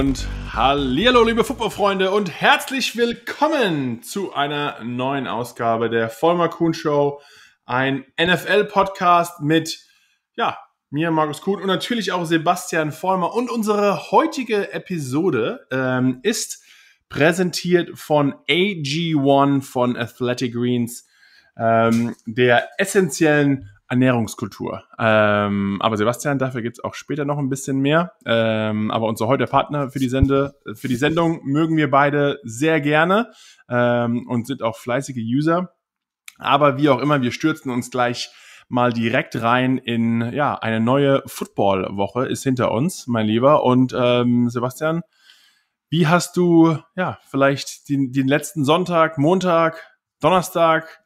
und hallo, liebe Footballfreunde und herzlich willkommen zu einer neuen Ausgabe der Vollmer Kuhn Show, ein NFL-Podcast mit, ja, mir, Markus Kuhn und natürlich auch Sebastian Vollmer. Und unsere heutige Episode ähm, ist präsentiert von AG1 von Athletic Greens, ähm, der essentiellen Ernährungskultur. Ähm, aber Sebastian, dafür gibt's auch später noch ein bisschen mehr. Ähm, aber unser heutiger Partner für die, Sende, für die Sendung mögen wir beide sehr gerne ähm, und sind auch fleißige User. Aber wie auch immer, wir stürzen uns gleich mal direkt rein in ja eine neue Football-Woche ist hinter uns, mein Lieber. Und ähm, Sebastian, wie hast du ja vielleicht den, den letzten Sonntag, Montag, Donnerstag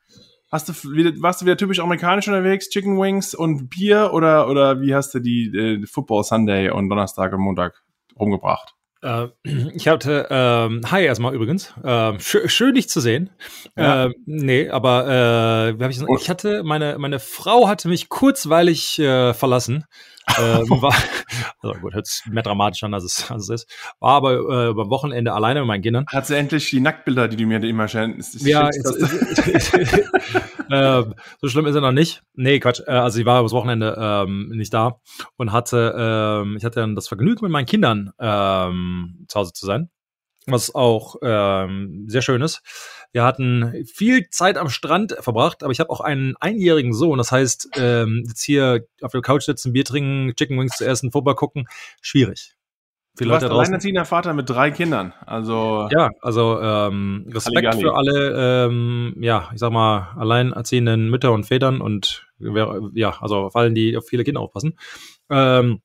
Hast du, warst du wieder typisch amerikanisch unterwegs, Chicken Wings und Bier oder, oder wie hast du die äh, Football Sunday und Donnerstag und Montag rumgebracht? Äh, ich hatte, ähm, hi erstmal übrigens, äh, sch schön dich zu sehen. Ja. Äh, nee, aber äh, ich, ich hatte, meine, meine Frau hatte mich kurzweilig äh, verlassen ähm, war, also gut, hört sich mehr dramatisch an, als es, als es ist. War aber äh, über Wochenende alleine mit meinen Kindern. Hat sie endlich die Nacktbilder, die du mir immer schenkst? Ja, jetzt, äh, so schlimm ist er noch nicht. Nee, Quatsch. Äh, also sie war übers Wochenende ähm, nicht da und hatte, ähm, ich hatte dann das Vergnügen mit meinen Kindern ähm, zu Hause zu sein was auch ähm, sehr schön ist. Wir hatten viel Zeit am Strand verbracht, aber ich habe auch einen einjährigen Sohn. Das heißt, ähm, jetzt hier auf der Couch sitzen, Bier trinken, Chicken Wings zu essen, Football gucken, schwierig. Viele du Leute warst alleinerziehender Vater mit drei Kindern. Also ja, also ähm, Respekt Halligalli. für alle, ähm, ja, ich sag mal, alleinerziehenden Mütter und Vätern und ja, also vor allem die auf viele Kinder aufpassen. Ähm,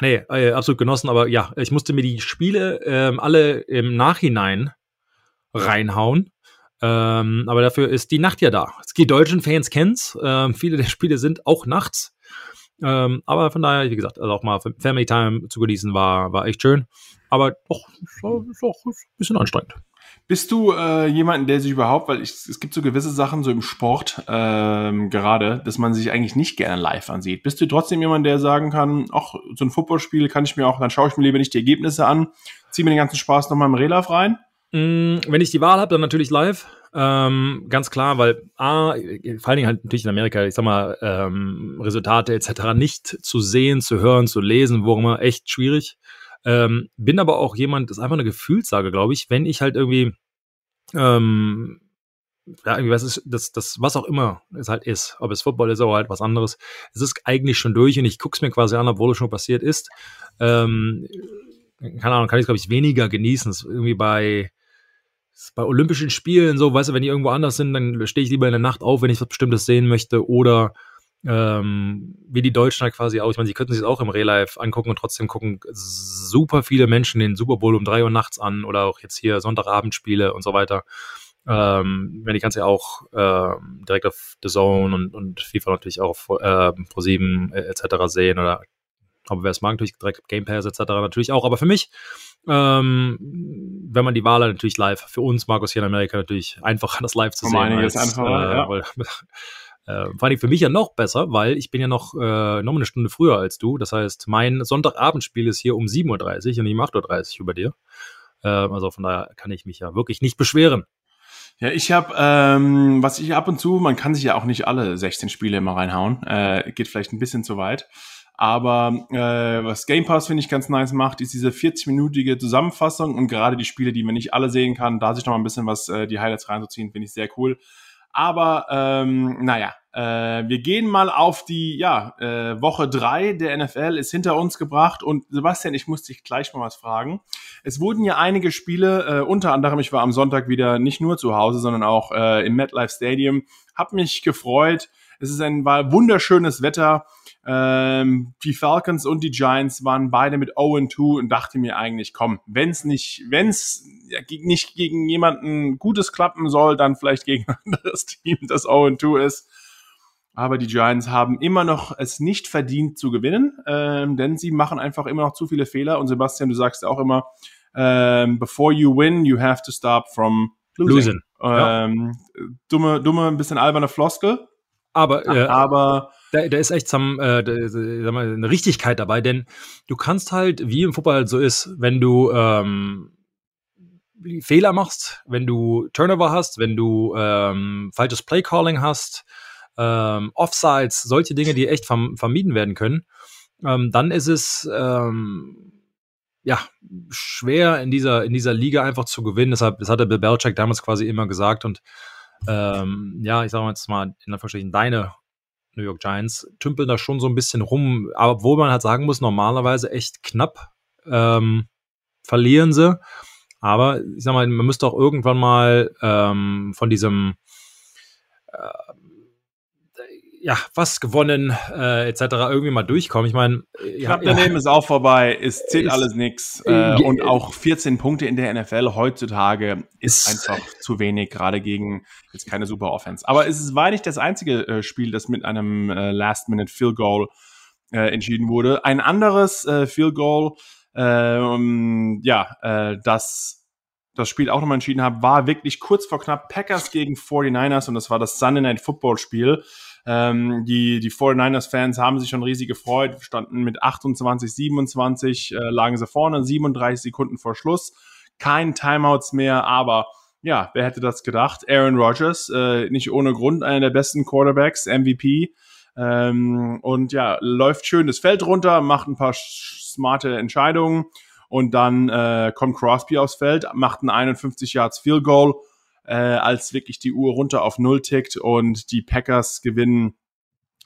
Nee, äh, absolut genossen, aber ja, ich musste mir die Spiele ähm, alle im Nachhinein reinhauen. Ähm, aber dafür ist die Nacht ja da. Die deutschen Fans kennen's. Ähm, viele der Spiele sind auch nachts. Ähm, aber von daher, wie gesagt, also auch mal Family Time zu genießen war, war echt schön. Aber doch, ist auch ein bisschen anstrengend. Bist du äh, jemanden, der sich überhaupt, weil ich, es gibt so gewisse Sachen so im Sport ähm, gerade, dass man sich eigentlich nicht gerne live ansieht. Bist du trotzdem jemand, der sagen kann, ach, so ein Footballspiel kann ich mir auch, dann schaue ich mir lieber nicht die Ergebnisse an, ziehe mir den ganzen Spaß nochmal im Relive rein? Mm, wenn ich die Wahl habe, dann natürlich live. Ähm, ganz klar, weil A, vor allen Dingen halt natürlich in Amerika, ich sag mal, ähm, Resultate etc. nicht zu sehen, zu hören, zu lesen, wo immer, echt schwierig. Ähm, bin aber auch jemand, das ist einfach eine Gefühlssage, glaube ich, wenn ich halt irgendwie, ähm, ja, irgendwie was ist, das, das, was auch immer es halt ist, ob es Football ist oder halt was anderes, es ist eigentlich schon durch und ich gucke es mir quasi an, obwohl es schon passiert ist. Ähm, keine Ahnung, kann ich glaube ich weniger genießen. Das ist irgendwie bei, bei Olympischen Spielen so, weißt du, wenn die irgendwo anders sind, dann stehe ich lieber in der Nacht auf, wenn ich was Bestimmtes sehen möchte oder ähm, wie die Deutschen halt quasi auch. Ich meine, sie könnten sich das auch im Real-Life angucken und trotzdem gucken super viele Menschen den Super Bowl um drei Uhr nachts an oder auch jetzt hier Sonntagabendspiele und so weiter. Ähm, wenn die kannst ja auch äh, direkt auf The Zone und, und FIFA natürlich auch auf äh, Pro7 äh, etc. sehen oder aber wer es mag, natürlich direkt Game Pass etc. natürlich auch. Aber für mich, ähm, wenn man die Wahl hat, natürlich live. Für uns, Markus, hier in Amerika natürlich einfacher, das live zu sehen. Als, einfacher, äh, ja. weil, äh, vor allem für mich ja noch besser, weil ich bin ja noch, äh, noch eine Stunde früher als du. Das heißt, mein Sonntagabendspiel ist hier um 7.30 Uhr und nicht um 8.30 Uhr über dir. Äh, also von daher kann ich mich ja wirklich nicht beschweren. Ja, ich habe, ähm, was ich ab und zu, man kann sich ja auch nicht alle 16 Spiele immer reinhauen, äh, geht vielleicht ein bisschen zu weit. Aber äh, was Game Pass finde ich ganz nice macht, ist diese 40-minütige Zusammenfassung und gerade die Spiele, die man nicht alle sehen kann, da sich noch mal ein bisschen was äh, die Highlights reinzuziehen, finde ich sehr cool. Aber ähm, naja, äh, wir gehen mal auf die ja, äh, Woche drei der NFL ist hinter uns gebracht. Und Sebastian, ich muss dich gleich mal was fragen. Es wurden ja einige Spiele, äh, unter anderem, ich war am Sonntag wieder nicht nur zu Hause, sondern auch äh, im MetLife Stadium. Hab mich gefreut. Es ist ein war wunderschönes Wetter. Ähm, die Falcons und die Giants waren beide mit 0-2 und dachte mir eigentlich, komm, wenn es nicht, wenn es ja, nicht gegen jemanden Gutes klappen soll, dann vielleicht gegen ein anderes Team, das 0-2 ist. Aber die Giants haben immer noch es nicht verdient zu gewinnen, ähm, denn sie machen einfach immer noch zu viele Fehler. Und Sebastian, du sagst auch immer, ähm, before you win, you have to stop from losing. losing. Ähm, ja. Dumme, dumme, ein bisschen alberne Floskel. Aber, äh, aber da, da ist echt some, äh, da, sag mal, eine Richtigkeit dabei, denn du kannst halt, wie im Fußball halt so ist, wenn du ähm, Fehler machst, wenn du Turnover hast, wenn du ähm, falsches Playcalling hast, ähm, Offsides, solche Dinge, die echt verm vermieden werden können, ähm, dann ist es ähm, ja schwer in dieser in dieser Liga einfach zu gewinnen. Deshalb, das hatte Bill Belichick damals quasi immer gesagt und ähm, ja, ich sage jetzt mal in der Verstehen, deine New York Giants tümpeln da schon so ein bisschen rum, obwohl man halt sagen muss, normalerweise echt knapp ähm, verlieren sie. Aber ich sag mal, man müsste auch irgendwann mal ähm, von diesem äh, ja, was gewonnen, äh, etc. irgendwie mal durchkommen. Ich meine, knapp ja, daneben ja. ist auch vorbei, es zählt ist, alles nichts. Äh, äh, und auch 14 Punkte in der NFL heutzutage ist, ist einfach zu wenig, gerade gegen jetzt keine super Offense. Aber es war nicht das einzige äh, Spiel, das mit einem äh, Last-Minute-Field-Goal äh, entschieden wurde. Ein anderes äh, Field-Goal, ähm, ja, äh, das das Spiel auch nochmal entschieden habe, war wirklich kurz vor knapp Packers gegen 49ers und das war das Sunday Night Football Spiel. Ähm, die, die 49ers-Fans haben sich schon riesig gefreut, standen mit 28, 27, äh, lagen sie vorne, 37 Sekunden vor Schluss. Kein Timeouts mehr, aber ja, wer hätte das gedacht? Aaron Rodgers, äh, nicht ohne Grund einer der besten Quarterbacks, MVP. Ähm, und ja, läuft schön das Feld runter, macht ein paar smarte Entscheidungen und dann äh, kommt Crosby aufs Feld, macht ein 51 Yards Field Goal äh, als wirklich die Uhr runter auf Null tickt und die Packers gewinnen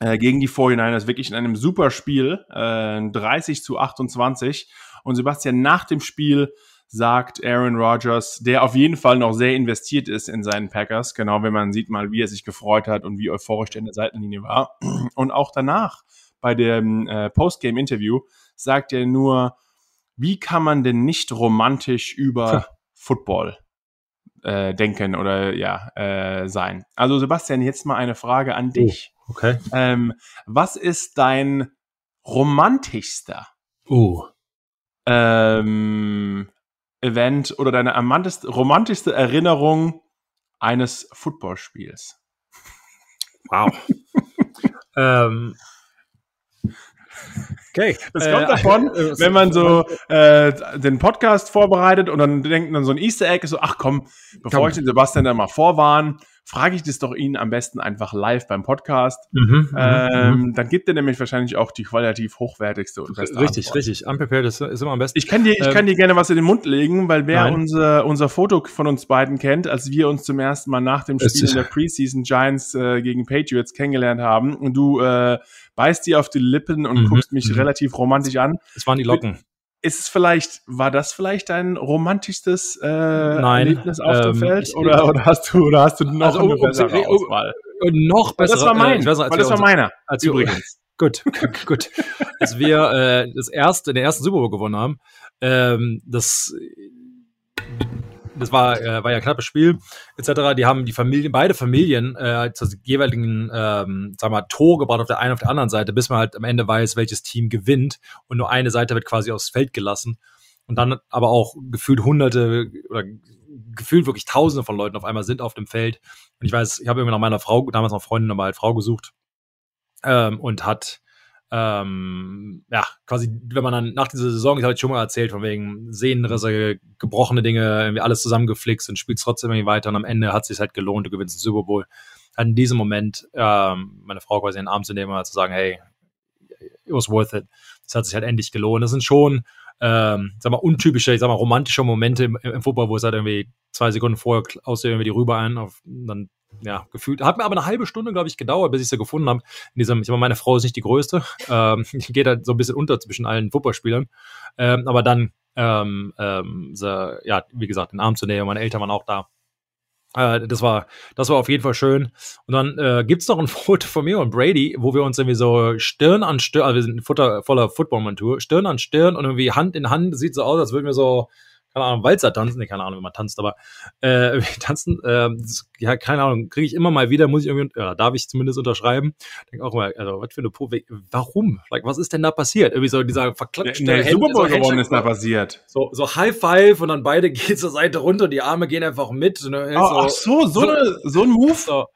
äh, gegen die 49ers wirklich in einem super Spiel, äh, 30 zu 28. Und Sebastian, nach dem Spiel sagt Aaron Rodgers, der auf jeden Fall noch sehr investiert ist in seinen Packers, genau wenn man sieht mal, wie er sich gefreut hat und wie euphorisch er in der Seitenlinie war. Und auch danach bei dem äh, Postgame-Interview sagt er nur, wie kann man denn nicht romantisch über Football äh, denken oder ja äh, sein. Also Sebastian, jetzt mal eine Frage an dich. Oh, okay. Ähm, was ist dein romantischster oh. ähm, Event oder deine romantischste Erinnerung eines Footballspiels? Wow. ähm, Okay. Das kommt äh, davon, äh, wenn man so äh, den Podcast vorbereitet und dann denkt man so ein Easter Egg ist so, ach komm, bevor komm. ich den Sebastian dann mal vorwarne, frage ich das doch ihn am besten einfach live beim Podcast. Mhm, mhm ähm, mhm. Dann gibt er nämlich wahrscheinlich auch die qualitativ hochwertigste und beste Richtig, Antwort. richtig. Unprepared ist, ist, immer am besten. Ich kann dir, ich ähm, kann dir gerne was in den Mund legen, weil wer unser, unser Foto von uns beiden kennt, als wir uns zum ersten Mal nach dem Spiel in der Preseason Giants äh, gegen Patriots kennengelernt haben und du äh, beißt dir auf die Lippen und mhm, guckst mich mhm. relativ romantisch an. Es waren die Locken ist es vielleicht, war das vielleicht dein romantischstes äh, Nein, Erlebnis auf ähm, dem Feld? Ich, oder, oder, hast du, oder hast du noch also, eine bessere um, Auswahl? noch besser. Das war mein, äh, besser, das war meiner. Als übrigens. Gut, gut. Als wir äh, das erste, den ersten Super Bowl gewonnen haben, ähm, das das war, äh, war ja ein knappes Spiel, etc. Die haben die Familien, beide Familien äh, zur jeweiligen, ähm, wir mal, Tor gebracht auf der einen auf der anderen Seite, bis man halt am Ende weiß, welches Team gewinnt und nur eine Seite wird quasi aufs Feld gelassen. Und dann aber auch gefühlt hunderte oder gefühlt wirklich tausende von Leuten auf einmal sind auf dem Feld. Und ich weiß, ich habe immer nach meiner Frau, damals noch Freundin, aber halt Frau gesucht ähm, und hat ähm, ja, quasi, wenn man dann nach dieser Saison, ich habe schon mal erzählt, von wegen Sehnenrisse, gebrochene Dinge, irgendwie alles zusammengeflixt und spielt trotzdem irgendwie weiter und am Ende hat es sich halt gelohnt, du gewinnst den Super Bowl. Hat in diesem Moment ähm, meine Frau quasi in den Arm zu nehmen und zu sagen, hey, it was worth it. Das hat sich halt endlich gelohnt. Das sind schon, ähm, sag mal, untypische, ich sag mal, romantische Momente im, im Football, wo es halt irgendwie zwei Sekunden vorher aus irgendwie die rüber ein, auf, dann ja, gefühlt. Hat mir aber eine halbe Stunde, glaube ich, gedauert, bis ich sie gefunden habe. In diesem, ich meine, meine Frau ist nicht die größte. Ähm, die geht halt so ein bisschen unter zwischen allen Fußballspielern. Ähm, aber dann, ähm, ähm, sie, ja, wie gesagt, den Arm zu nehmen, meine Eltern waren auch da. Äh, das war, das war auf jeden Fall schön. Und dann äh, gibt's noch ein Foto von mir und Brady, wo wir uns irgendwie so Stirn an Stirn, also wir sind Futter, voller Football-Montur, Stirn an Stirn und irgendwie Hand in Hand, sieht so aus, als würden wir so keine Ahnung, Walzer tanzen, nee, keine Ahnung, wie man tanzt, aber äh, tanzen, äh, das, ja, keine Ahnung, kriege ich immer mal wieder, muss ich irgendwie, ja, darf ich zumindest unterschreiben. Denke auch mal, also, was für eine po warum? Like, was ist denn da passiert? Irgendwie so dieser verklatschte der, der Super Bowl so gewonnen ist da passiert. So, so High Five und dann beide gehen zur Seite runter und die Arme gehen einfach mit. Ne, oh, so, ach so, so, so, eine, so ein Move? So,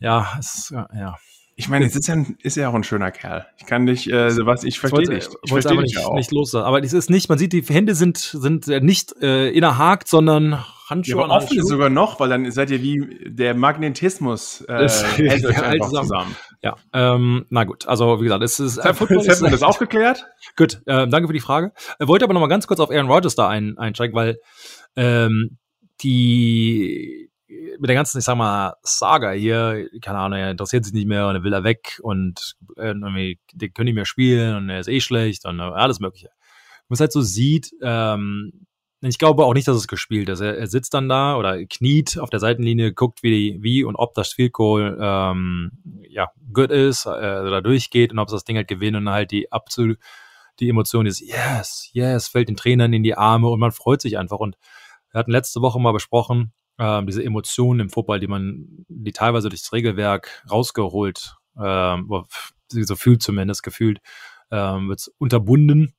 ja, es, ja, ja. Ich meine, es ist ja, ist ja auch ein schöner Kerl. Ich kann dich, äh, was ich verstehe dich. Ich wollte aber nicht, nicht los. Aber es ist nicht, man sieht, die Hände sind, sind nicht äh, innerhakt, sondern Handschuhe. Ja, aber offen ist sogar noch, weil dann seid ihr wie der Magnetismus äh, hält euch einfach zusammen. zusammen. Ja, ähm, na gut. Also wie gesagt, es ist. Äh, Football Jetzt haben wir das auch geklärt. Gut, äh, danke für die Frage. Ich wollte aber noch mal ganz kurz auf Aaron Rodgers da ein, einsteigen, weil ähm, die mit der ganzen, ich sag mal, Saga hier, keine Ahnung, er interessiert sich nicht mehr und er will er weg und äh, irgendwie, die können nicht mehr spielen und er ist eh schlecht und äh, alles Mögliche. Man es halt so sieht, ähm, ich glaube auch nicht, dass es gespielt ist. Er, er sitzt dann da oder kniet auf der Seitenlinie, guckt, wie, wie und ob das Field Goal ähm, ja, good ist äh, oder durchgeht und ob es das Ding halt gewinnt und halt die absolut die Emotion ist, yes, yes, fällt den Trainern in die Arme und man freut sich einfach. Und wir hatten letzte Woche mal besprochen, ähm, diese Emotionen im Football, die man, die teilweise durchs Regelwerk rausgeholt, ähm, so fühlt zumindest, gefühlt, ähm, wird unterbunden.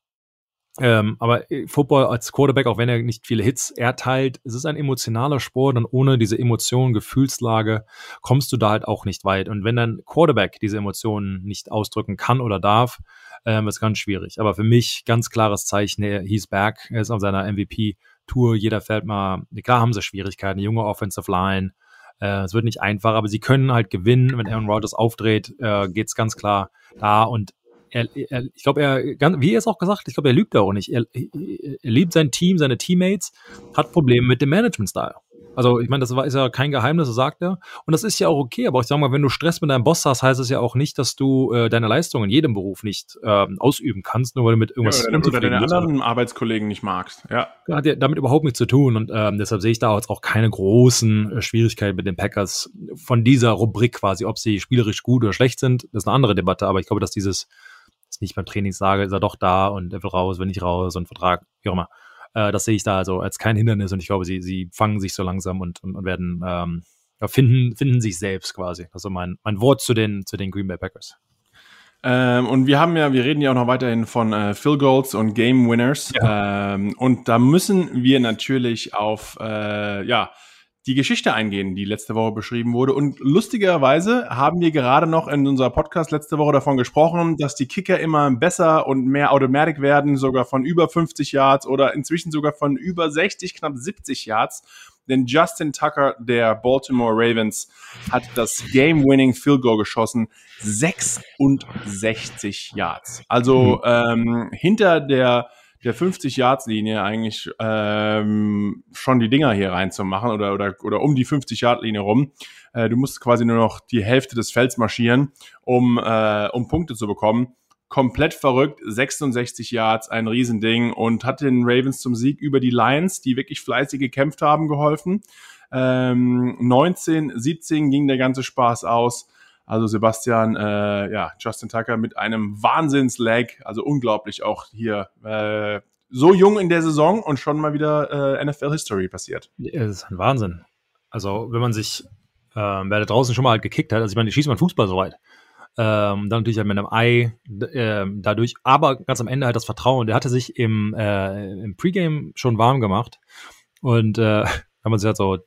Ähm, aber äh, Football als Quarterback, auch wenn er nicht viele Hits erteilt, es ist ein emotionaler Sport und ohne diese Emotionen, Gefühlslage kommst du da halt auch nicht weit. Und wenn dann Quarterback diese Emotionen nicht ausdrücken kann oder darf, ähm, ist ganz schwierig. Aber für mich ganz klares Zeichen, er hieß back, er ist auf seiner MVP Tour, jeder fällt mal, klar haben sie Schwierigkeiten, junge Offensive Line, äh, es wird nicht einfach, aber sie können halt gewinnen, wenn Aaron Rodgers aufdreht, äh, es ganz klar da und er, er, ich glaube, er, wie er es auch gesagt, ich glaube, er lügt auch nicht. Er, er liebt sein Team, seine Teammates, hat Probleme mit dem Management-Style. Also ich meine, das ist ja kein Geheimnis, sagt er. Und das ist ja auch okay, aber ich sage mal, wenn du Stress mit deinem Boss hast, heißt es ja auch nicht, dass du äh, deine Leistung in jedem Beruf nicht ähm, ausüben kannst, nur weil du mit irgendwas ja, oder, oder deine anderen bist. Arbeitskollegen nicht magst. Ja. Hat ja damit überhaupt nichts zu tun und ähm, deshalb sehe ich da jetzt auch keine großen äh, Schwierigkeiten mit den Packers von dieser Rubrik quasi, ob sie spielerisch gut oder schlecht sind, das ist eine andere Debatte, aber ich glaube, dass dieses, das nicht beim Training sage, ist er doch da und er will raus, will nicht raus und Vertrag, wie auch immer äh, das sehe ich da also als kein Hindernis und ich glaube, sie, sie fangen sich so langsam und, und, und werden ähm, finden, finden sich selbst quasi. Also mein, mein Wort zu den, zu den Green Bay Packers. Ähm, und wir haben ja, wir reden ja auch noch weiterhin von äh, Field Goals und Game Winners. Ja. Ähm, und da müssen wir natürlich auf, äh, ja, die Geschichte eingehen, die letzte Woche beschrieben wurde. Und lustigerweise haben wir gerade noch in unserer Podcast letzte Woche davon gesprochen, dass die Kicker immer besser und mehr Automatic werden, sogar von über 50 Yards oder inzwischen sogar von über 60, knapp 70 Yards. Denn Justin Tucker der Baltimore Ravens hat das Game-Winning Field Goal geschossen, 66 Yards. Also mhm. ähm, hinter der der 50-Yards-Linie eigentlich ähm, schon die Dinger hier reinzumachen oder, oder, oder um die 50-Yard-Linie rum. Äh, du musst quasi nur noch die Hälfte des Felds marschieren, um, äh, um Punkte zu bekommen. Komplett verrückt, 66 Yards, ein Riesending und hat den Ravens zum Sieg über die Lions, die wirklich fleißig gekämpft haben, geholfen. Ähm, 19, 17 ging der ganze Spaß aus. Also Sebastian, äh, ja, Justin Tucker mit einem Wahnsinns-Lag, also unglaublich auch hier äh, so jung in der Saison und schon mal wieder äh, NFL-History passiert. Ja, das ist ein Wahnsinn. Also wenn man sich, äh, wer da draußen schon mal halt gekickt hat, also ich meine, schießt man Fußball so weit. Ähm, dann natürlich halt mit einem Ei äh, dadurch, aber ganz am Ende halt das Vertrauen. Der hatte sich im, äh, im Pre-Game schon warm gemacht und äh, man sich halt so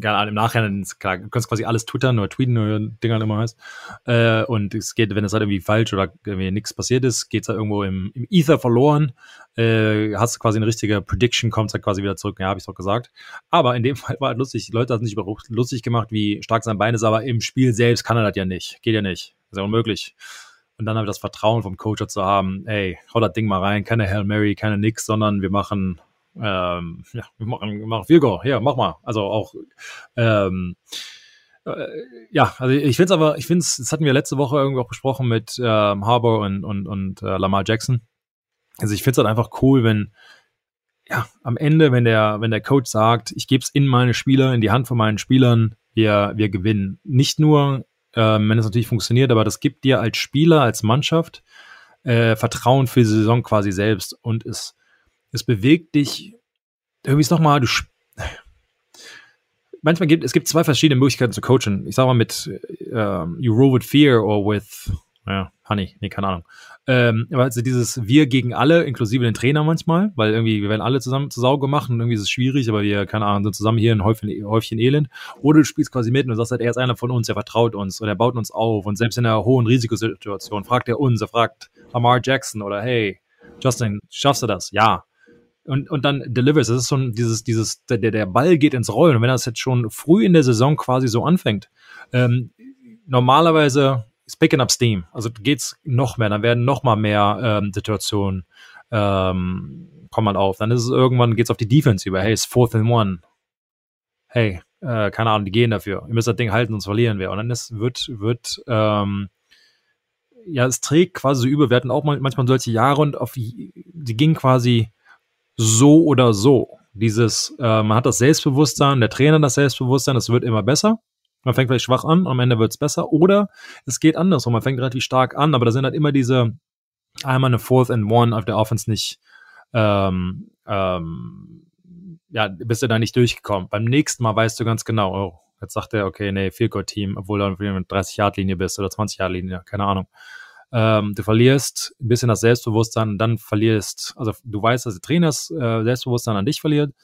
gar im Nachhinein, klar, du kannst quasi alles twittern oder tweeten oder Dinger immer heißt. Äh, und es geht, wenn es halt irgendwie falsch oder irgendwie nichts passiert ist, geht es halt irgendwo im, im Ether verloren. Äh, hast du quasi eine richtige Prediction, kommt halt quasi wieder zurück. Ja, habe ich doch gesagt. Aber in dem Fall war halt lustig. Die Leute haben sich über lustig gemacht, wie stark sein Bein ist, aber im Spiel selbst kann er das ja nicht. Geht ja nicht. Ist ja unmöglich. Und dann habe ich das Vertrauen vom Coach zu haben, ey, hau das Ding mal rein, keine Hail Mary, keine nix, sondern wir machen ähm, ja, wir machen, machen Virgo, ja, mach mal. Also auch, ähm, äh, ja, also ich finde es aber, ich finde es, das hatten wir letzte Woche irgendwie auch besprochen mit ähm, Harbour und, und, und äh, Lamar Jackson. Also ich finde es halt einfach cool, wenn, ja, am Ende, wenn der, wenn der Coach sagt, ich gebe es in meine Spieler, in die Hand von meinen Spielern, wir, wir gewinnen. Nicht nur, ähm, wenn es natürlich funktioniert, aber das gibt dir als Spieler, als Mannschaft äh, Vertrauen für die Saison quasi selbst und es es bewegt dich, irgendwie ist nochmal, du, manchmal gibt es gibt zwei verschiedene Möglichkeiten zu coachen. Ich sag mal mit uh, You Roll with Fear or with, ja, Honey, nee, keine Ahnung. Ähm, also dieses Wir gegen alle, inklusive den Trainer manchmal, weil irgendwie wir werden alle zusammen zu Sau gemacht und irgendwie ist es schwierig, aber wir, keine Ahnung, sind zusammen hier ein Häufchen, Häufchen Elend. Oder du spielst quasi mit und sagst halt, er ist einer von uns, er vertraut uns und er baut uns auf und selbst in einer hohen Risikosituation fragt er uns, er fragt Lamar Jackson oder hey, Justin, schaffst du das? Ja. Und, und dann delivers. Das ist so ein, dieses, dieses, der, der Ball geht ins Rollen. Und wenn das jetzt schon früh in der Saison quasi so anfängt, ähm, normalerweise ist picking up steam. Also geht's noch mehr, dann werden noch mal mehr ähm, Situationen ähm, kommen halt auf. Dann ist es irgendwann geht's auf die Defense über. Hey, it's fourth and one. Hey, äh, keine Ahnung, die gehen dafür. Ihr müsst das Ding halten, sonst verlieren wir. Und dann ist, wird, wird, ähm, ja, es trägt quasi so über. Wir hatten auch manchmal solche Jahre und auf, die gingen quasi so oder so. Dieses, äh, man hat das Selbstbewusstsein, der Trainer das Selbstbewusstsein, es wird immer besser. Man fängt vielleicht schwach an, am Ende wird's besser. Oder es geht andersrum, man fängt relativ stark an, aber da sind halt immer diese einmal eine Fourth and One auf der Offense nicht, ähm, ähm, ja, bist du da nicht durchgekommen. Beim nächsten Mal weißt du ganz genau, oh, jetzt sagt er, okay, nee, Field Team, obwohl du auf 30-Yard-Linie bist oder 20-Yard-Linie, keine Ahnung. Ähm, du verlierst ein bisschen das Selbstbewusstsein und dann verlierst, also du weißt, dass der Trainer das äh, Selbstbewusstsein an dich verliert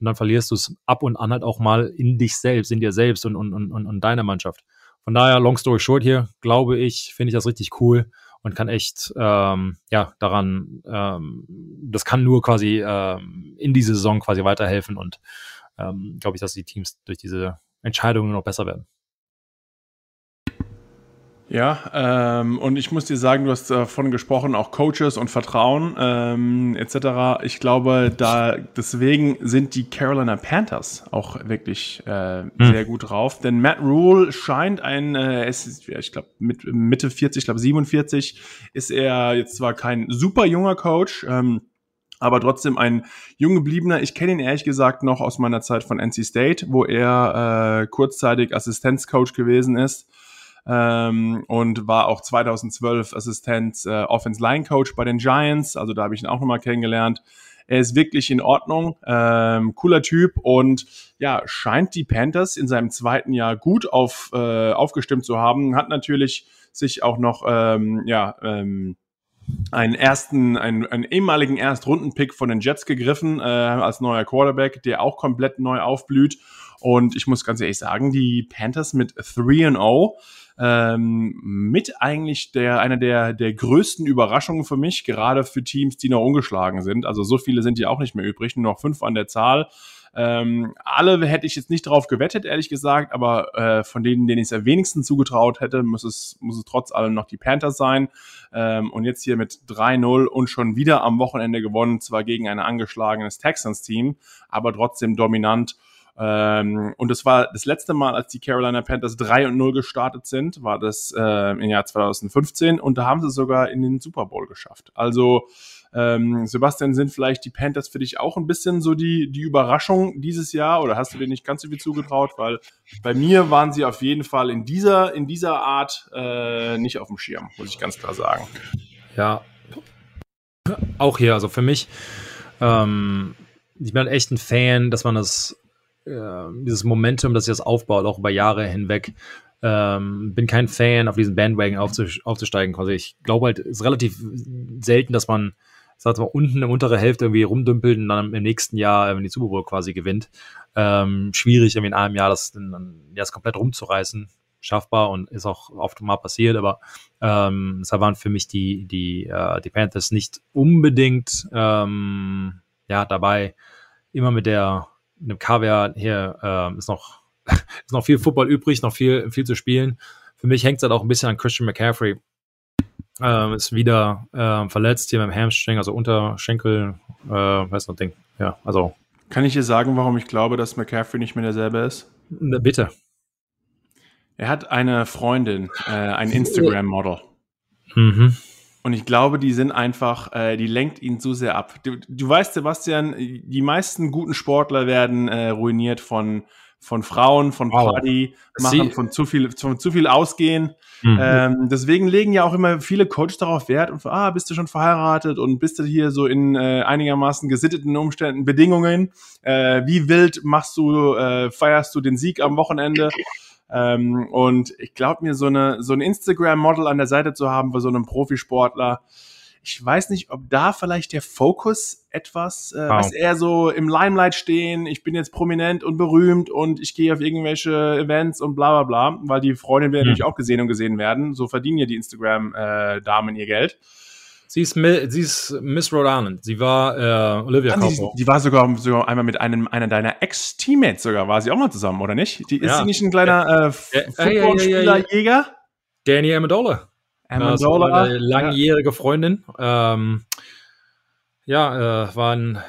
und dann verlierst du es ab und an halt auch mal in dich selbst, in dir selbst und, und, und, und deiner Mannschaft. Von daher, long story short hier, glaube ich, finde ich das richtig cool und kann echt, ähm, ja, daran, ähm, das kann nur quasi ähm, in diese Saison quasi weiterhelfen und ähm, glaube ich, dass die Teams durch diese Entscheidungen noch besser werden. Ja, ähm, und ich muss dir sagen, du hast davon gesprochen, auch Coaches und Vertrauen ähm, etc. Ich glaube, da deswegen sind die Carolina Panthers auch wirklich äh, hm. sehr gut drauf, denn Matt Rule scheint ein, äh, ist, ich glaube mit Mitte 40, ich glaube 47, ist er jetzt zwar kein super junger Coach. Ähm, aber trotzdem ein jung gebliebener. Ich kenne ihn ehrlich gesagt noch aus meiner Zeit von NC State, wo er äh, kurzzeitig Assistenzcoach gewesen ist ähm, und war auch 2012 Assistent äh, Offense Line Coach bei den Giants. Also da habe ich ihn auch nochmal kennengelernt. Er ist wirklich in Ordnung, ähm, cooler Typ und ja, scheint die Panthers in seinem zweiten Jahr gut auf, äh, aufgestimmt zu haben. Hat natürlich sich auch noch ähm, ja, ähm, einen ersten, einen, einen ehemaligen Erstrunden-Pick von den Jets gegriffen äh, als neuer Quarterback, der auch komplett neu aufblüht. Und ich muss ganz ehrlich sagen, die Panthers mit 3 0 ähm, mit eigentlich der einer der der größten Überraschungen für mich, gerade für Teams, die noch ungeschlagen sind. Also so viele sind ja auch nicht mehr übrig, nur noch fünf an der Zahl. Ähm, alle hätte ich jetzt nicht drauf gewettet, ehrlich gesagt, aber äh, von denen, denen ich es am wenigsten zugetraut hätte, muss es, muss es trotz allem noch die Panthers sein. Ähm, und jetzt hier mit 3-0 und schon wieder am Wochenende gewonnen, zwar gegen ein angeschlagenes Texans-Team, aber trotzdem dominant. Ähm, und es war das letzte Mal, als die Carolina Panthers 3 und 0 gestartet sind, war das äh, im Jahr 2015 und da haben sie sogar in den Super Bowl geschafft. Also ähm, Sebastian, sind vielleicht die Panthers für dich auch ein bisschen so die, die Überraschung dieses Jahr oder hast du dir nicht ganz so viel zugetraut? Weil bei mir waren sie auf jeden Fall in dieser, in dieser Art äh, nicht auf dem Schirm, muss ich ganz klar sagen. Ja, auch hier, also für mich, ähm, ich bin echt ein Fan, dass man das dieses Momentum, das sich das aufbaut, auch über Jahre hinweg. Ähm, bin kein Fan, auf diesen Bandwagon aufzusteigen. Also ich glaube halt, es ist relativ selten, dass man, sag mal, unten in untere Hälfte irgendwie rumdümpelt und dann im nächsten Jahr, wenn die Super Bowl quasi gewinnt. Ähm, schwierig, irgendwie in einem Jahr das, das komplett rumzureißen. Schaffbar und ist auch oft mal passiert, aber ähm, deshalb waren für mich die, die, äh, die Panthers nicht unbedingt ähm, ja, dabei, immer mit der einem Kaviar hier äh, ist noch ist noch viel Football übrig, noch viel viel zu spielen. Für mich hängt es halt auch ein bisschen an Christian McCaffrey. Ähm, ist wieder äh, verletzt hier beim Hamstring, also Unterschenkel, äh, weiß noch Ding. Ja, also. Kann ich dir sagen, warum ich glaube, dass McCaffrey nicht mehr derselbe ist? Bitte. Er hat eine Freundin, äh, ein Instagram-Model. Mhm. Und ich glaube, die sind einfach, äh, die lenkt ihn zu sehr ab. Du, du weißt, Sebastian, die meisten guten Sportler werden äh, ruiniert von, von Frauen, von Party, wow. machen, von zu viel, von zu viel Ausgehen. Mhm. Ähm, deswegen legen ja auch immer viele Coaches darauf Wert und ah, bist du schon verheiratet und bist du hier so in äh, einigermaßen gesitteten Umständen, Bedingungen. Äh, wie wild machst du, äh, feierst du den Sieg am Wochenende? Ähm, und ich glaube mir, so eine so ein Instagram-Model an der Seite zu haben bei so einem Profisportler, ich weiß nicht, ob da vielleicht der Fokus etwas, äh, wow. was eher so im Limelight stehen, ich bin jetzt prominent und berühmt und ich gehe auf irgendwelche Events und bla bla bla, weil die Freundin will hm. natürlich auch gesehen und gesehen werden. So verdienen ja die Instagram-Damen äh, ihr Geld. Sie ist, sie ist Miss Rhode Island. Sie war äh, Olivia Copo. Die, die, war sogar, sogar einmal mit einem einer deiner Ex-Teammates sogar, war sie auch mal zusammen, oder nicht? Die, ist ja. sie nicht ein kleiner äh, Footballspieler-Jäger? Danny Amendola. Amendola. Also langjährige Freundin. Ähm, ja, äh, waren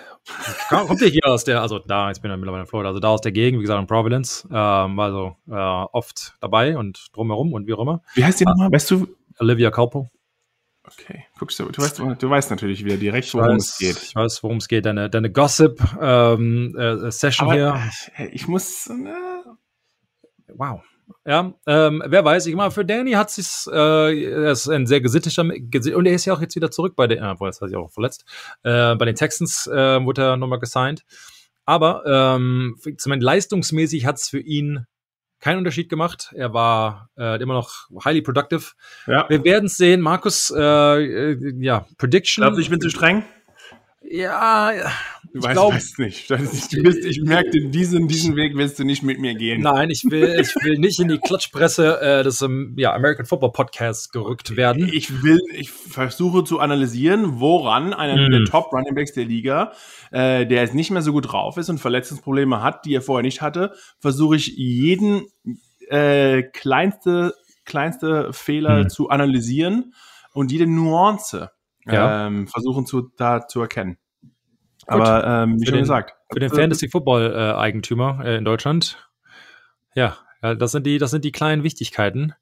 kommt ja hier aus der, also da, jetzt bin ich mittlerweile in Florida, also da aus der Gegend, wie gesagt, in Providence, ähm, war so äh, oft dabei und drumherum und wie auch immer. Wie heißt die nochmal? Weißt du? Olivia Calpo. Okay, guckst du, du weißt, du weißt natürlich wieder direkt, worum weiß, es geht. Ich weiß, worum es geht. Deine, deine Gossip-Session ähm, äh, hier. Äh, ich muss. Äh, wow. Ja, ähm, wer weiß, ich mal, für Danny hat es äh, er ist ein sehr gesitteter, und er ist ja auch jetzt wieder zurück bei den, äh, das hat sich auch verletzt, äh, bei den Texans äh, wurde er nochmal gesigned. Aber ähm, zumindest leistungsmäßig hat es für ihn keinen Unterschied gemacht. Er war äh, immer noch highly productive. Ja. Wir werden es sehen. Markus, äh, äh, ja, Prediction. Glaubst du, ich bin zu streng? Ja, du weißt, glaub, weißt nicht. Ist, du bist, ich merke, diesen, diesen Weg willst du nicht mit mir gehen. Nein, ich will, ich will nicht in die Klatschpresse äh, des um, ja, American Football Podcasts gerückt werden. Ich will, ich versuche zu analysieren, woran einer mm. der Top Running Backs der Liga, äh, der jetzt nicht mehr so gut drauf ist und Verletzungsprobleme hat, die er vorher nicht hatte, versuche ich jeden äh, kleinste, kleinste Fehler mm. zu analysieren und jede Nuance ja. ähm, versuchen zu, da zu erkennen. Gut. Aber ähm, wie für schon den, gesagt. Für den Fantasy-Football-Eigentümer äh, in Deutschland, ja, das sind die, das sind die kleinen Wichtigkeiten.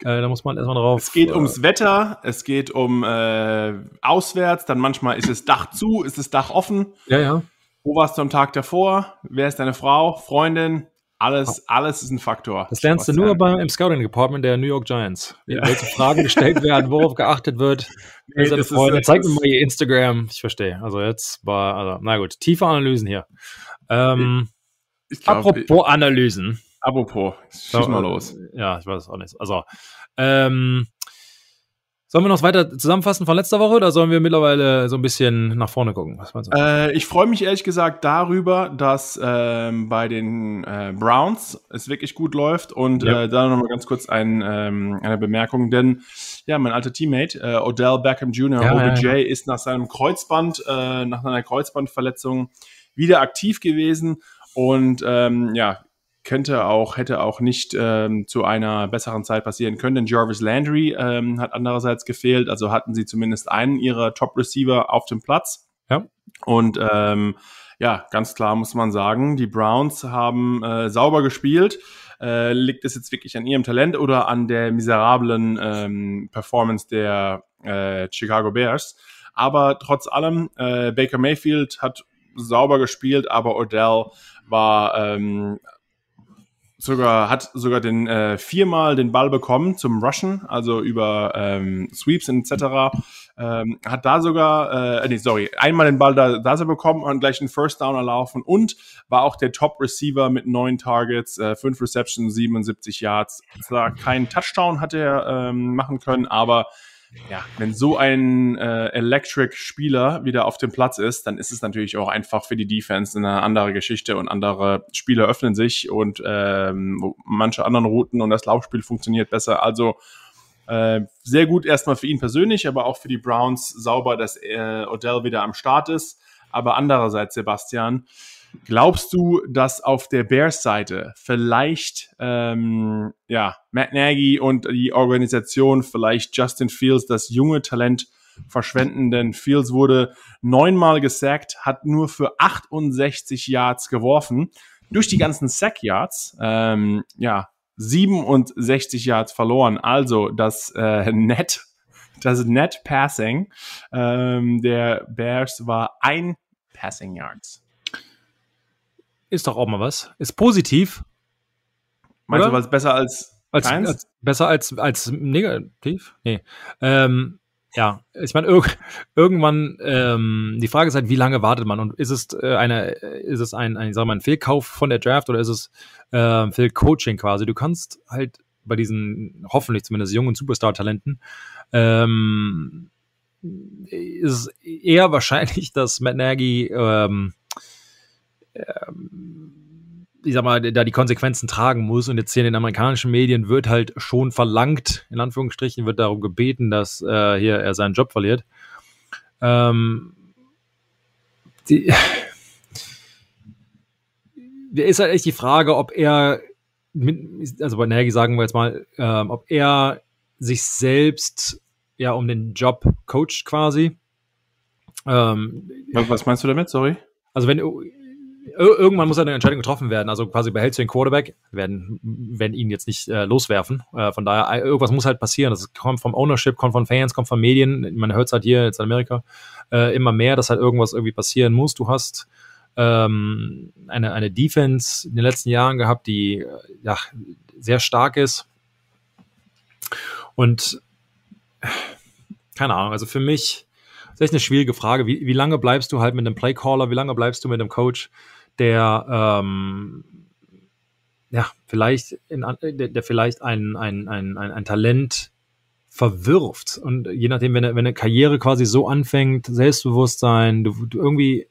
Äh, da muss man erstmal drauf. Es geht äh, ums Wetter, es geht um äh, auswärts, dann manchmal ist es Dach zu, ist das Dach offen. Ja, ja. Wo warst du am Tag davor? Wer ist deine Frau, Freundin? Alles, alles ist ein Faktor. Das lernst du nur beim, im Scouting Department der New York Giants. Ja. Welche Fragen gestellt werden, worauf geachtet wird. Nee, seine Freunde, ist, zeig mir mal ihr Instagram. Ich verstehe. Also jetzt war, also, na gut, tiefe Analysen hier. Ähm, glaub, apropos Analysen. Apropos, schieß mal los. Ja, ich weiß auch nicht. Also, ähm, Sollen wir noch weiter zusammenfassen von letzter Woche oder sollen wir mittlerweile so ein bisschen nach vorne gucken? Äh, ich freue mich ehrlich gesagt darüber, dass ähm, bei den äh, Browns es wirklich gut läuft und ja. äh, da nochmal ganz kurz ein, ähm, eine Bemerkung, denn ja, mein alter Teammate äh, Odell Beckham Jr., ja, OBJ, ja, ist nach seinem Kreuzband, äh, nach einer Kreuzbandverletzung wieder aktiv gewesen und ähm, ja, könnte auch, hätte auch nicht ähm, zu einer besseren Zeit passieren können, denn Jarvis Landry ähm, hat andererseits gefehlt, also hatten sie zumindest einen ihrer Top-Receiver auf dem Platz. Ja. Und ähm, ja, ganz klar muss man sagen, die Browns haben äh, sauber gespielt. Äh, liegt es jetzt wirklich an ihrem Talent oder an der miserablen ähm, Performance der äh, Chicago Bears? Aber trotz allem, äh, Baker Mayfield hat sauber gespielt, aber Odell war ähm, sogar hat sogar den äh, viermal den Ball bekommen zum Rushen, also über ähm, Sweeps etc. Ähm, hat da sogar, äh, nee, sorry, einmal den Ball da, da bekommen und gleich einen First Down erlaufen und war auch der Top Receiver mit neun Targets, äh, fünf Receptions, 77 Yards. Zwar keinen Touchdown hat er ähm, machen können, aber ja, wenn so ein äh, Electric-Spieler wieder auf dem Platz ist, dann ist es natürlich auch einfach für die Defense eine andere Geschichte und andere Spieler öffnen sich und ähm, manche anderen Routen und das Laufspiel funktioniert besser. Also äh, sehr gut erstmal für ihn persönlich, aber auch für die Browns sauber, dass äh, Odell wieder am Start ist. Aber andererseits, Sebastian, Glaubst du, dass auf der Bears-Seite vielleicht ähm, ja, Matt Nagy und die Organisation, vielleicht Justin Fields, das junge Talent verschwenden? Denn Fields wurde neunmal gesackt, hat nur für 68 Yards geworfen. Durch die ganzen Sack-Yards, ähm, ja, 67 Yards verloren. Also das äh, Net, das Net Passing ähm, der Bears war ein Passing Yards. Ist doch auch mal was. Ist positiv. Meinst oder? du was besser als, als, als besser als, als negativ? Nee. Ähm, ja, ich meine, irg irgendwann, ähm, die Frage ist halt, wie lange wartet man? Und ist es äh, eine, ist es ein, ein, sag mal, ein Fehlkauf von der Draft oder ist es äh, Fehlcoaching quasi? Du kannst halt bei diesen hoffentlich zumindest jungen Superstar-Talenten ähm, ist es eher wahrscheinlich, dass Matt Nagy ähm, ähm, ich sag mal, da die Konsequenzen tragen muss. Und jetzt hier in den amerikanischen Medien wird halt schon verlangt, in Anführungsstrichen, wird darum gebeten, dass äh, hier er seinen Job verliert. Ähm, die, ist halt echt die Frage, ob er, mit, also bei Nagy sagen wir jetzt mal, ähm, ob er sich selbst ja um den Job coacht quasi. Ähm, was meinst du damit? Sorry. Also wenn irgendwann muss eine Entscheidung getroffen werden. Also quasi behältst du den Quarterback, werden, werden ihn jetzt nicht äh, loswerfen. Äh, von daher, äh, irgendwas muss halt passieren. Das kommt vom Ownership, kommt von Fans, kommt von Medien. Man hört es halt hier jetzt in Amerika äh, immer mehr, dass halt irgendwas irgendwie passieren muss. Du hast ähm, eine, eine Defense in den letzten Jahren gehabt, die äh, ja sehr stark ist. Und keine Ahnung, also für mich ist echt eine schwierige Frage. Wie, wie lange bleibst du halt mit einem Playcaller? Wie lange bleibst du mit einem Coach, der ähm, ja vielleicht in, der, vielleicht ein, ein, ein, ein, ein Talent verwirft und je nachdem, wenn, wenn eine Karriere quasi so anfängt, Selbstbewusstsein, du, du irgendwie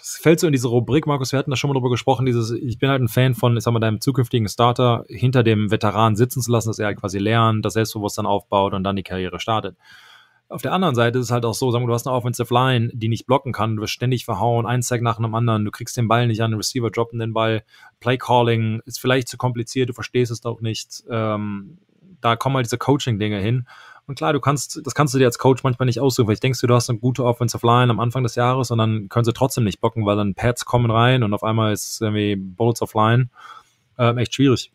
es fällt so in diese Rubrik, Markus, wir hatten da schon mal drüber gesprochen, dieses, ich bin halt ein Fan von, ich sag mal, deinem zukünftigen Starter hinter dem Veteran sitzen zu lassen, dass er halt quasi lernt, das Selbstbewusstsein aufbaut und dann die Karriere startet. Auf der anderen Seite ist es halt auch so, sagen wir, du hast eine Offensive Line, die nicht blocken kann, du wirst ständig verhauen, ein Sack nach einem anderen, du kriegst den Ball nicht an, den Receiver droppen den Ball, Play Calling ist vielleicht zu kompliziert, du verstehst es doch nicht. Ähm, da kommen halt diese Coaching-Dinge hin. Und klar, du kannst, das kannst du dir als Coach manchmal nicht aussuchen. Vielleicht denkst du, du hast eine gute Offensive Line am Anfang des Jahres und dann können sie trotzdem nicht blocken, weil dann Pads kommen rein und auf einmal ist irgendwie Bullets of Line. Ähm, echt schwierig.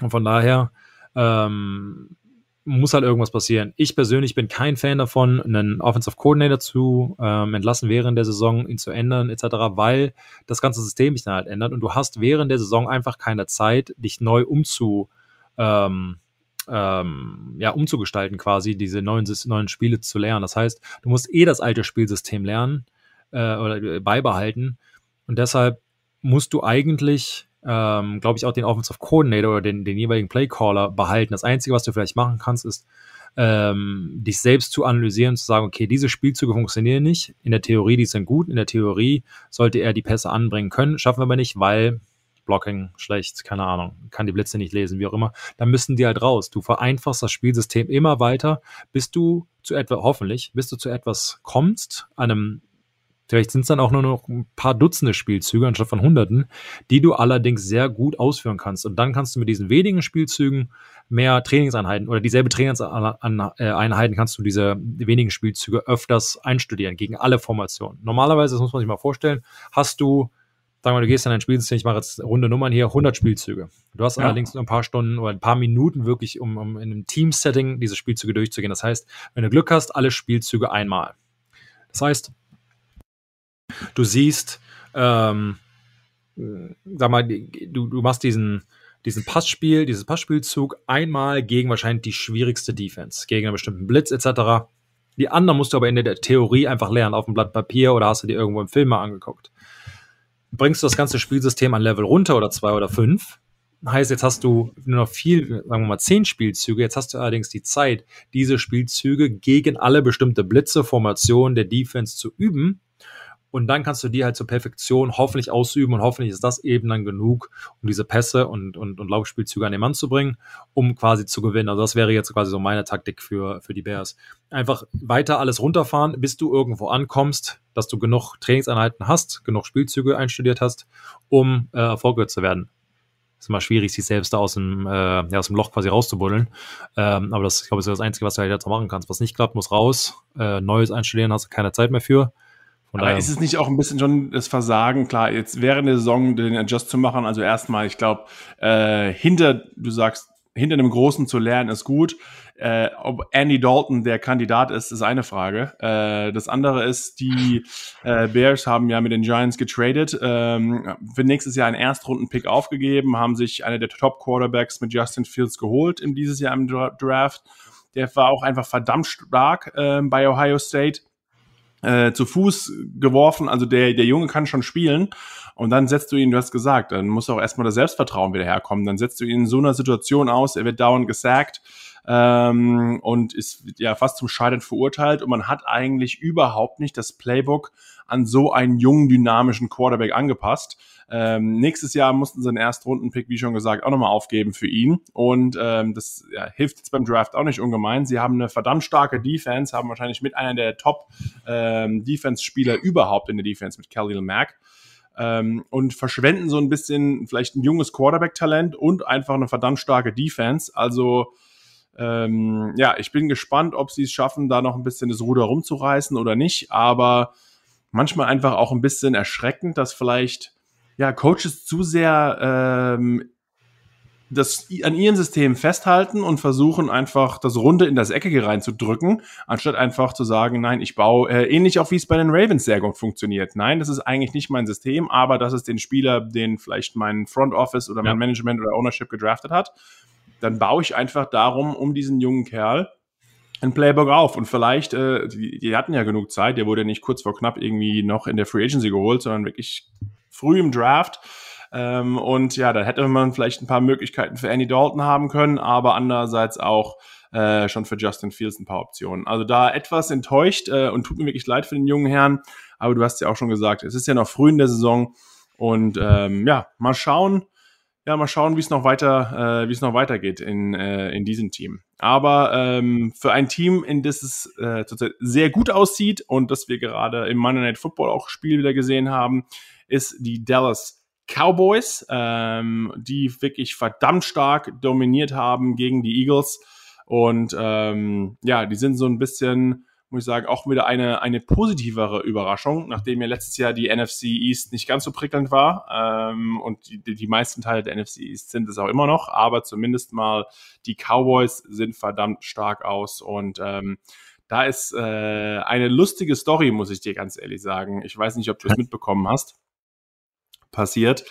Und von daher, ähm, muss halt irgendwas passieren. Ich persönlich bin kein Fan davon, einen Offensive Coordinator zu ähm, entlassen während der Saison, ihn zu ändern etc., weil das ganze System sich dann halt ändert und du hast während der Saison einfach keine Zeit, dich neu umzu ähm, ähm, ja, umzugestalten quasi, diese neuen, neuen Spiele zu lernen. Das heißt, du musst eh das alte Spielsystem lernen äh, oder beibehalten und deshalb musst du eigentlich ähm, glaube ich, auch den Offensive Coordinator oder den, den jeweiligen Playcaller behalten. Das Einzige, was du vielleicht machen kannst, ist, ähm, dich selbst zu analysieren, zu sagen, okay, diese Spielzüge funktionieren nicht. In der Theorie, die sind gut. In der Theorie sollte er die Pässe anbringen können. Schaffen wir aber nicht, weil Blocking schlecht, keine Ahnung, kann die Blitze nicht lesen, wie auch immer. Dann müssen die halt raus. Du vereinfachst das Spielsystem immer weiter, bis du zu etwas, hoffentlich, bis du zu etwas kommst, einem Vielleicht sind es dann auch nur noch ein paar Dutzende Spielzüge anstatt von Hunderten, die du allerdings sehr gut ausführen kannst. Und dann kannst du mit diesen wenigen Spielzügen mehr Trainingseinheiten oder dieselbe Trainingseinheiten kannst du diese wenigen Spielzüge öfters einstudieren gegen alle Formationen. Normalerweise, das muss man sich mal vorstellen, hast du sagen wir, du gehst in ein Spielsystem, ich mache jetzt runde Nummern hier, 100 Spielzüge. Du hast ja. allerdings nur ein paar Stunden oder ein paar Minuten wirklich, um, um in einem Team-Setting diese Spielzüge durchzugehen. Das heißt, wenn du Glück hast, alle Spielzüge einmal. Das heißt, Du siehst, ähm, sag mal, du, du machst diesen, diesen Passspiel, dieses Passspielzug einmal gegen wahrscheinlich die schwierigste Defense, gegen einen bestimmten Blitz etc. Die anderen musst du aber in der Theorie einfach lernen, auf dem Blatt Papier oder hast du dir irgendwo im Film mal angeguckt. Bringst du das ganze Spielsystem an Level runter oder zwei oder fünf, heißt, jetzt hast du nur noch viel, sagen wir mal, zehn Spielzüge. Jetzt hast du allerdings die Zeit, diese Spielzüge gegen alle bestimmte Blitze, Formationen der Defense zu üben und dann kannst du die halt zur Perfektion hoffentlich ausüben und hoffentlich ist das eben dann genug, um diese Pässe und, und, und Laufspielzüge an den Mann zu bringen, um quasi zu gewinnen. Also das wäre jetzt quasi so meine Taktik für, für die Bears. Einfach weiter alles runterfahren, bis du irgendwo ankommst, dass du genug Trainingseinheiten hast, genug Spielzüge einstudiert hast, um äh, erfolgreich zu werden. Ist immer schwierig, sich selbst da aus dem, äh, ja, aus dem Loch quasi rauszubuddeln. Ähm, aber das, ich glaube, ist das Einzige, was du halt jetzt machen kannst. Was nicht klappt, muss raus. Äh, Neues einstudieren, hast du keine Zeit mehr für. Von Aber ist es nicht auch ein bisschen schon das Versagen, klar, jetzt während der Saison den Adjust zu machen? Also erstmal, ich glaube, äh, hinter, du sagst, hinter einem Großen zu lernen ist gut. Äh, ob Andy Dalton der Kandidat ist, ist eine Frage. Äh, das andere ist, die äh, Bears haben ja mit den Giants getradet, ähm, für nächstes Jahr einen Erstrunden-Pick aufgegeben, haben sich eine der Top-Quarterbacks mit Justin Fields geholt in dieses Jahr im Draft Der war auch einfach verdammt stark äh, bei Ohio State. Äh, zu Fuß geworfen, also der, der Junge kann schon spielen. Und dann setzt du ihn, du hast gesagt, dann muss auch erstmal das Selbstvertrauen wieder herkommen. Dann setzt du ihn in so einer Situation aus, er wird dauernd gesackt ähm, und ist ja fast zum Scheitern verurteilt. Und man hat eigentlich überhaupt nicht das Playbook an so einen jungen, dynamischen Quarterback angepasst. Ähm, nächstes Jahr mussten sie einen Erstrunden-Pick, wie schon gesagt, auch nochmal aufgeben für ihn. Und ähm, das ja, hilft jetzt beim Draft auch nicht ungemein. Sie haben eine verdammt starke Defense, haben wahrscheinlich mit einer der Top-Defense-Spieler ähm, überhaupt in der Defense mit Khalil Mack. Ähm, und verschwenden so ein bisschen vielleicht ein junges Quarterback-Talent und einfach eine verdammt starke Defense. Also ähm, ja, ich bin gespannt, ob sie es schaffen, da noch ein bisschen das Ruder rumzureißen oder nicht. Aber manchmal einfach auch ein bisschen erschreckend, dass vielleicht ja Coaches zu sehr ähm, das an ihren Systemen festhalten und versuchen einfach das Runde in das Eckige reinzudrücken, anstatt einfach zu sagen, nein, ich baue äh, ähnlich auch wie es bei den Ravens sehr gut funktioniert. Nein, das ist eigentlich nicht mein System, aber das ist den Spieler, den vielleicht mein Front Office oder mein ja. Management oder Ownership gedraftet hat dann baue ich einfach darum um diesen jungen Kerl ein Playbook auf. Und vielleicht, äh, die, die hatten ja genug Zeit, der wurde nicht kurz vor knapp irgendwie noch in der Free Agency geholt, sondern wirklich früh im Draft. Ähm, und ja, da hätte man vielleicht ein paar Möglichkeiten für Andy Dalton haben können, aber andererseits auch äh, schon für Justin Fields ein paar Optionen. Also da etwas enttäuscht äh, und tut mir wirklich leid für den jungen Herrn, aber du hast ja auch schon gesagt, es ist ja noch früh in der Saison und ähm, ja, mal schauen, ja, mal schauen, wie es noch weiter, äh, wie es noch weitergeht in, äh, in diesem Team. Aber ähm, für ein Team, in das es äh, zurzeit sehr gut aussieht und das wir gerade im Monday Night Football auch Spiel wieder gesehen haben, ist die Dallas Cowboys, ähm, die wirklich verdammt stark dominiert haben gegen die Eagles. Und ähm, ja, die sind so ein bisschen muss ich sagen, auch wieder eine, eine positivere Überraschung, nachdem ja letztes Jahr die NFC East nicht ganz so prickelnd war. Ähm, und die, die meisten Teile der NFC East sind es auch immer noch, aber zumindest mal die Cowboys sind verdammt stark aus. Und ähm, da ist äh, eine lustige Story, muss ich dir ganz ehrlich sagen. Ich weiß nicht, ob du es mitbekommen hast passiert.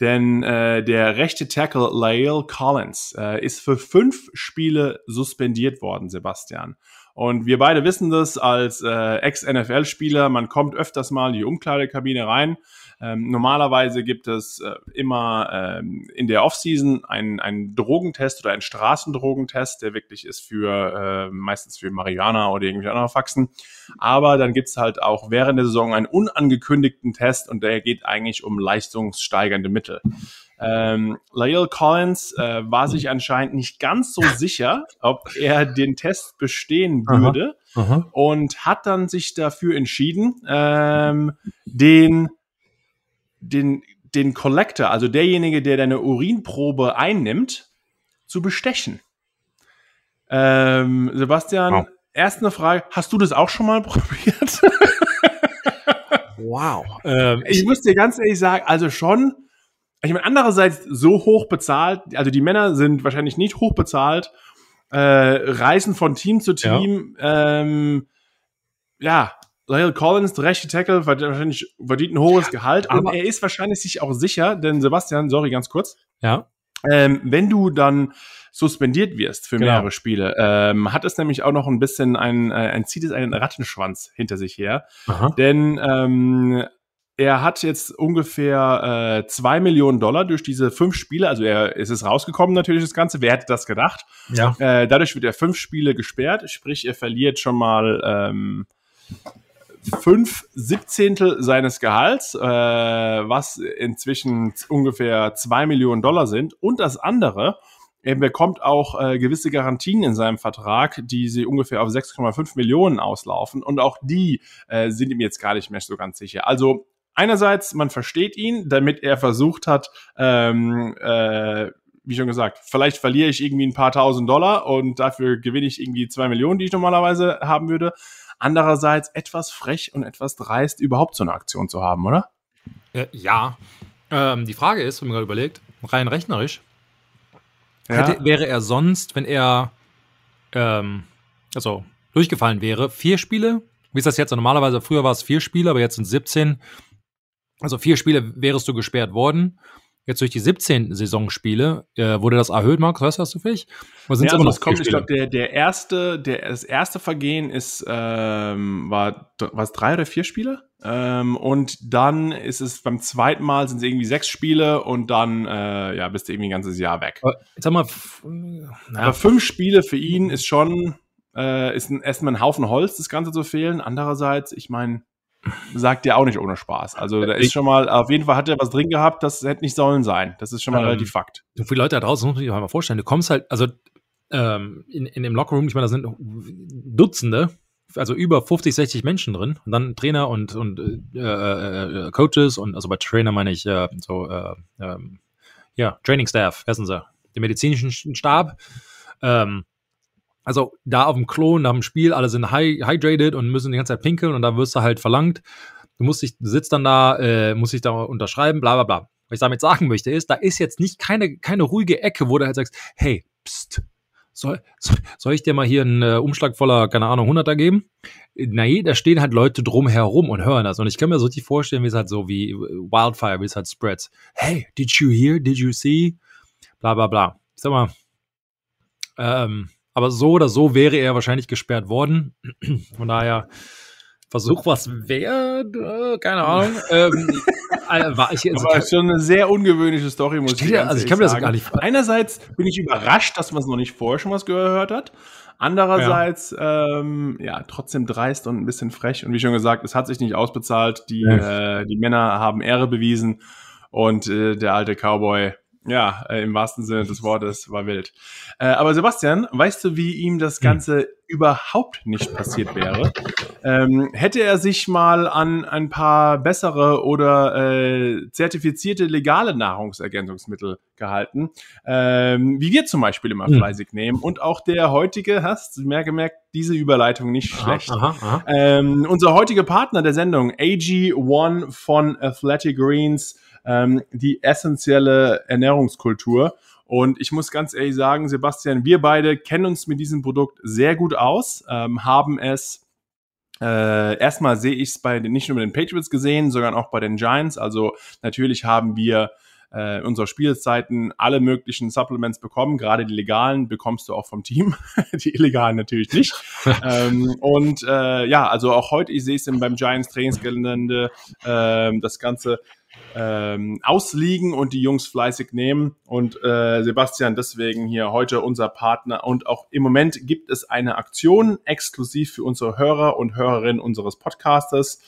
Denn äh, der rechte Tackle Lael Collins äh, ist für fünf Spiele suspendiert worden, Sebastian. Und wir beide wissen das als äh, Ex-NFL-Spieler, man kommt öfters mal in die Umkleidekabine rein. Ähm, normalerweise gibt es äh, immer ähm, in der Offseason einen, einen Drogentest oder einen Straßendrogentest, der wirklich ist für äh, meistens für Marihuana oder irgendwelche anderen Faxen. Aber dann gibt's halt auch während der Saison einen unangekündigten Test und der geht eigentlich um leistungssteigernde Mittel. Ähm, Lyle Collins äh, war sich anscheinend nicht ganz so sicher, ob er den Test bestehen würde aha, aha. und hat dann sich dafür entschieden, ähm, den, den, den Collector, also derjenige, der deine Urinprobe einnimmt, zu bestechen. Ähm, Sebastian, wow. erst eine Frage, hast du das auch schon mal probiert? wow. Ähm, ich muss dir ganz ehrlich sagen, also schon ich meine, andererseits so hoch bezahlt, also die Männer sind wahrscheinlich nicht hoch bezahlt, äh, reisen von Team zu Team. Ja, ähm, ja Lyle Collins, der rechte Tackle, wahrscheinlich verdient ein hohes Gehalt, aber er ist wahrscheinlich sich auch sicher, denn Sebastian, sorry, ganz kurz. Ja. Ähm, wenn du dann suspendiert wirst für genau. mehrere Spiele, ähm, hat es nämlich auch noch ein bisschen ein, äh, ein zieht es einen Rattenschwanz hinter sich her. Aha. Denn ähm, er hat jetzt ungefähr äh, zwei Millionen Dollar durch diese fünf Spiele. Also er es ist rausgekommen natürlich das Ganze. Wer hätte das gedacht? Ja. Äh, dadurch wird er fünf Spiele gesperrt, sprich er verliert schon mal ähm, fünf Siebzehntel seines Gehalts, äh, was inzwischen ungefähr zwei Millionen Dollar sind. Und das andere, er bekommt auch äh, gewisse Garantien in seinem Vertrag, die sie ungefähr auf 6,5 Millionen auslaufen. Und auch die äh, sind ihm jetzt gar nicht mehr so ganz sicher. Also einerseits, man versteht ihn, damit er versucht hat, ähm, äh, wie schon gesagt, vielleicht verliere ich irgendwie ein paar tausend Dollar und dafür gewinne ich irgendwie zwei Millionen, die ich normalerweise haben würde. Andererseits etwas frech und etwas dreist, überhaupt so eine Aktion zu haben, oder? Äh, ja. Ähm, die Frage ist, wenn man gerade überlegt, rein rechnerisch, ja. hätte, wäre er sonst, wenn er ähm, also durchgefallen wäre, vier Spiele? Wie ist das jetzt? Normalerweise, früher war es vier Spiele, aber jetzt sind 17. Also vier Spiele wärest du gesperrt worden. Jetzt durch die 17 Saisonspiele äh, wurde das erhöht, Max, weißt du das zufällig? Oder sind ja, also das kommt, ich glaube, der, der erste, der, das erste Vergehen ist, ähm, war, was drei oder vier Spiele? Ähm, und dann ist es beim zweiten Mal sind es irgendwie sechs Spiele und dann, äh, ja, bist du irgendwie ein ganzes Jahr weg. Aber, sag mal, naja. Aber fünf Spiele für ihn ist schon, äh, ist ein, erstmal ein Haufen Holz, das Ganze zu fehlen. Andererseits, ich meine, sagt der auch nicht ohne Spaß. Also da ist schon mal, auf jeden Fall hat er was drin gehabt, das hätte nicht sollen sein. Das ist schon mal ähm, relativ Fakt. So viele Leute da draußen, muss man sich mal vorstellen, du kommst halt, also ähm, in, in dem Lockerroom, ich meine, da sind Dutzende, also über 50, 60 Menschen drin und dann Trainer und, und äh, äh, äh, Coaches und also bei Trainer meine ich äh, so äh, ähm, ja, Training Staff, wissen Sie, den medizinischen Stab. Ähm, also da auf dem Klo nach dem Spiel, alle sind hydrated und müssen die ganze Zeit pinkeln und da wirst du halt verlangt. Du musst dich, sitzt dann da, äh, musst dich da unterschreiben, bla bla bla. Was ich damit sagen möchte, ist, da ist jetzt nicht keine, keine ruhige Ecke, wo du halt sagst, hey, pst, soll, soll ich dir mal hier einen äh, Umschlag voller, keine Ahnung, 100er geben? Nee, da stehen halt Leute drumherum und hören das. Und ich kann mir so richtig vorstellen, wie es halt so wie Wildfire, wie es halt spreads. Hey, did you hear? Did you see? Bla bla bla. Ich sag mal, ähm, aber so oder so wäre er wahrscheinlich gesperrt worden. Von daher, Versuch was wert, äh, keine Ahnung. ähm, äh, war ich, also, Aber schon eine sehr ungewöhnliche Story, muss ich sagen. Also ich kann mir das gar nicht Einerseits bin ich überrascht, dass man es noch nicht vorher schon was gehört hat. Andererseits, ja. Ähm, ja, trotzdem dreist und ein bisschen frech. Und wie schon gesagt, es hat sich nicht ausbezahlt. Die, ja. äh, die Männer haben Ehre bewiesen und äh, der alte Cowboy ja, äh, im wahrsten Sinne des Wortes war wild. Äh, aber Sebastian, weißt du, wie ihm das hm. Ganze überhaupt nicht passiert wäre? Ähm, hätte er sich mal an ein paar bessere oder äh, zertifizierte legale Nahrungsergänzungsmittel gehalten, ähm, wie wir zum Beispiel immer hm. fleißig nehmen und auch der heutige, hast du mehr gemerkt, diese Überleitung nicht schlecht. Aha, aha. Ähm, unser heutiger Partner der Sendung, AG1 von Athletic Greens, ähm, die essentielle Ernährungskultur. Und ich muss ganz ehrlich sagen, Sebastian, wir beide kennen uns mit diesem Produkt sehr gut aus, ähm, haben es äh, erstmal sehe ich es bei den, nicht nur bei den Patriots gesehen, sondern auch bei den Giants. Also natürlich haben wir äh, in unserer Spielzeiten alle möglichen Supplements bekommen. Gerade die legalen bekommst du auch vom Team, die illegalen natürlich nicht. ähm, und äh, ja, also auch heute, ich sehe es beim Giants Trainingsgelände, äh, das Ganze ähm, ausliegen und die Jungs fleißig nehmen. Und äh, Sebastian, deswegen hier heute unser Partner. Und auch im Moment gibt es eine Aktion exklusiv für unsere Hörer und Hörerinnen unseres Podcasters.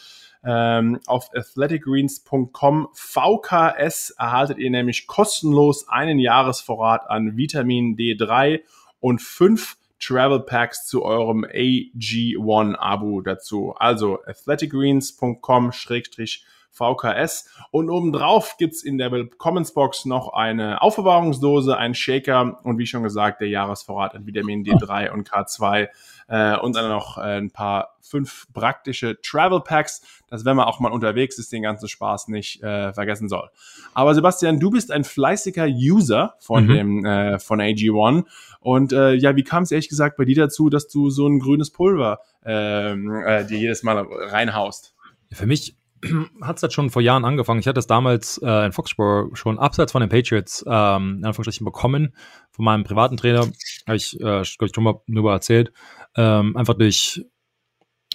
Ähm, auf athleticgreens.com VKS erhaltet ihr nämlich kostenlos einen Jahresvorrat an Vitamin D3 und fünf Travel Packs zu eurem AG1-Abo dazu. Also athleticgreens.com schrägstrich VKS. Und obendrauf gibt's in der Willkommensbox noch eine Aufbewahrungsdose, einen Shaker und wie schon gesagt, der Jahresvorrat an Vitamin D3 und K2 äh, und dann noch äh, ein paar fünf praktische Travel Packs, dass wenn man auch mal unterwegs ist, den ganzen Spaß nicht äh, vergessen soll. Aber Sebastian, du bist ein fleißiger User von mhm. dem äh, von AG1 und äh, ja, wie kam es ehrlich gesagt bei dir dazu, dass du so ein grünes Pulver ähm, äh, dir jedes Mal reinhaust? Für mich hat es das schon vor Jahren angefangen. Ich hatte es damals äh, in Foxborough schon abseits von den Patriots ähm, in Anführungsstrichen bekommen von meinem privaten Trainer. Habe ich, äh, glaube ich, schon mal darüber erzählt. Ähm, einfach durch,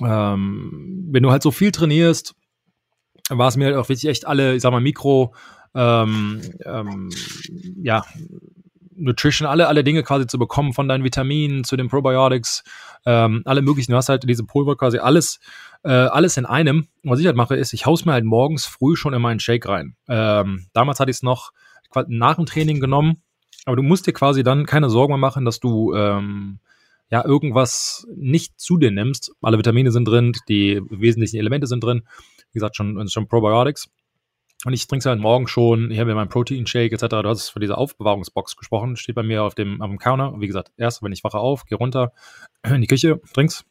ähm, wenn du halt so viel trainierst, war es mir halt auch wichtig, echt alle, ich sag mal, Mikro, ähm, ähm, ja, Nutrition, alle, alle Dinge quasi zu bekommen, von deinen Vitaminen zu den Probiotics, ähm, alle möglichen. Du hast halt diese Pulver quasi alles, äh, alles in einem. Was ich halt mache, ist, ich haus mir halt morgens früh schon in meinen Shake rein. Ähm, damals hatte ich es noch nach dem Training genommen, aber du musst dir quasi dann keine Sorgen mehr machen, dass du ähm, ja irgendwas nicht zu dir nimmst. Alle Vitamine sind drin, die wesentlichen Elemente sind drin. Wie gesagt, schon, schon Probiotics. Und ich trinke es halt morgen schon. Ich habe ja meinen Protein-Shake etc. Du hast von dieser Aufbewahrungsbox gesprochen. Steht bei mir auf dem, auf dem Counter. Wie gesagt, erst, wenn ich wache auf, gehe runter in die Küche, trink's.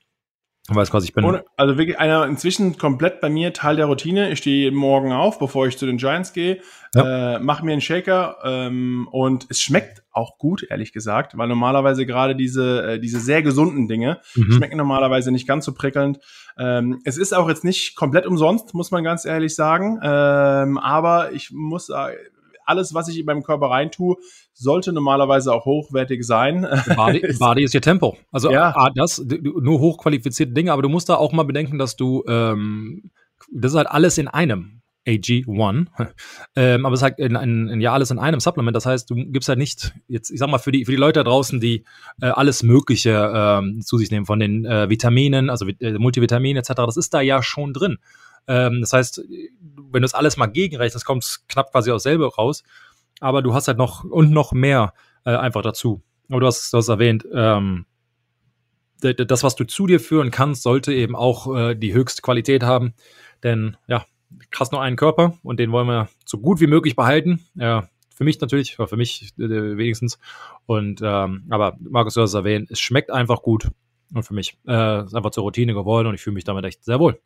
Weiß quasi, ich bin. Ohne, also wirklich einer inzwischen komplett bei mir Teil der Routine. Ich stehe morgen auf, bevor ich zu den Giants gehe, ja. äh, mache mir einen Shaker ähm, und es schmeckt auch gut, ehrlich gesagt, weil normalerweise gerade diese, äh, diese sehr gesunden Dinge mhm. schmecken normalerweise nicht ganz so prickelnd. Ähm, es ist auch jetzt nicht komplett umsonst, muss man ganz ehrlich sagen. Ähm, aber ich muss sagen, alles, was ich in meinem Körper reintue, sollte normalerweise auch hochwertig sein. Body, Body ist ihr Tempo. Also ja. das, nur hochqualifizierte Dinge, aber du musst da auch mal bedenken, dass du, ähm, das ist halt alles in einem. AG1. ähm, aber es ist halt in, in, in, ja alles in einem Supplement. Das heißt, du gibst halt nicht, jetzt, ich sag mal, für die, für die Leute da draußen, die äh, alles Mögliche ähm, zu sich nehmen, von den äh, Vitaminen, also äh, Multivitaminen etc., das ist da ja schon drin. Ähm, das heißt, wenn du das alles mal gegenrechnest, kommt es knapp quasi aus selber raus. Aber du hast halt noch und noch mehr äh, einfach dazu. Aber du hast, hast erwähnt, ähm, das, was du zu dir führen kannst, sollte eben auch äh, die höchste Qualität haben. Denn ja, krass nur einen Körper und den wollen wir so gut wie möglich behalten. Ja, für mich natürlich, für mich äh, wenigstens. Und ähm, aber Markus, du hast es erwähnt, es schmeckt einfach gut und für mich äh, ist einfach zur Routine geworden und ich fühle mich damit echt sehr wohl.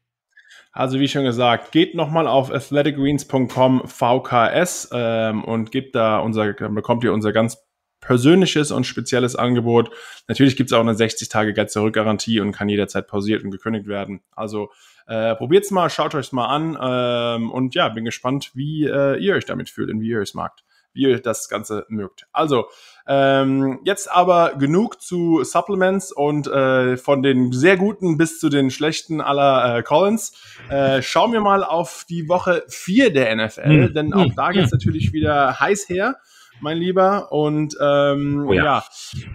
Also wie schon gesagt, geht nochmal auf athleticgreens.com VKS ähm, und gebt da unser, bekommt ihr unser ganz persönliches und spezielles Angebot. Natürlich gibt es auch eine 60 Tage Geld zurück Garantie und kann jederzeit pausiert und gekündigt werden. Also äh, probiert's mal, schaut euch's mal an ähm, und ja, bin gespannt, wie äh, ihr euch damit fühlt und wie ihr es magt, wie ihr das Ganze mögt. Also ähm, jetzt aber genug zu Supplements und äh, von den sehr guten bis zu den schlechten aller äh, Collins. Äh, schauen wir mal auf die Woche 4 der NFL, mhm. denn auch da geht's mhm. natürlich wieder heiß her mein Lieber. Und ähm, oh ja, ja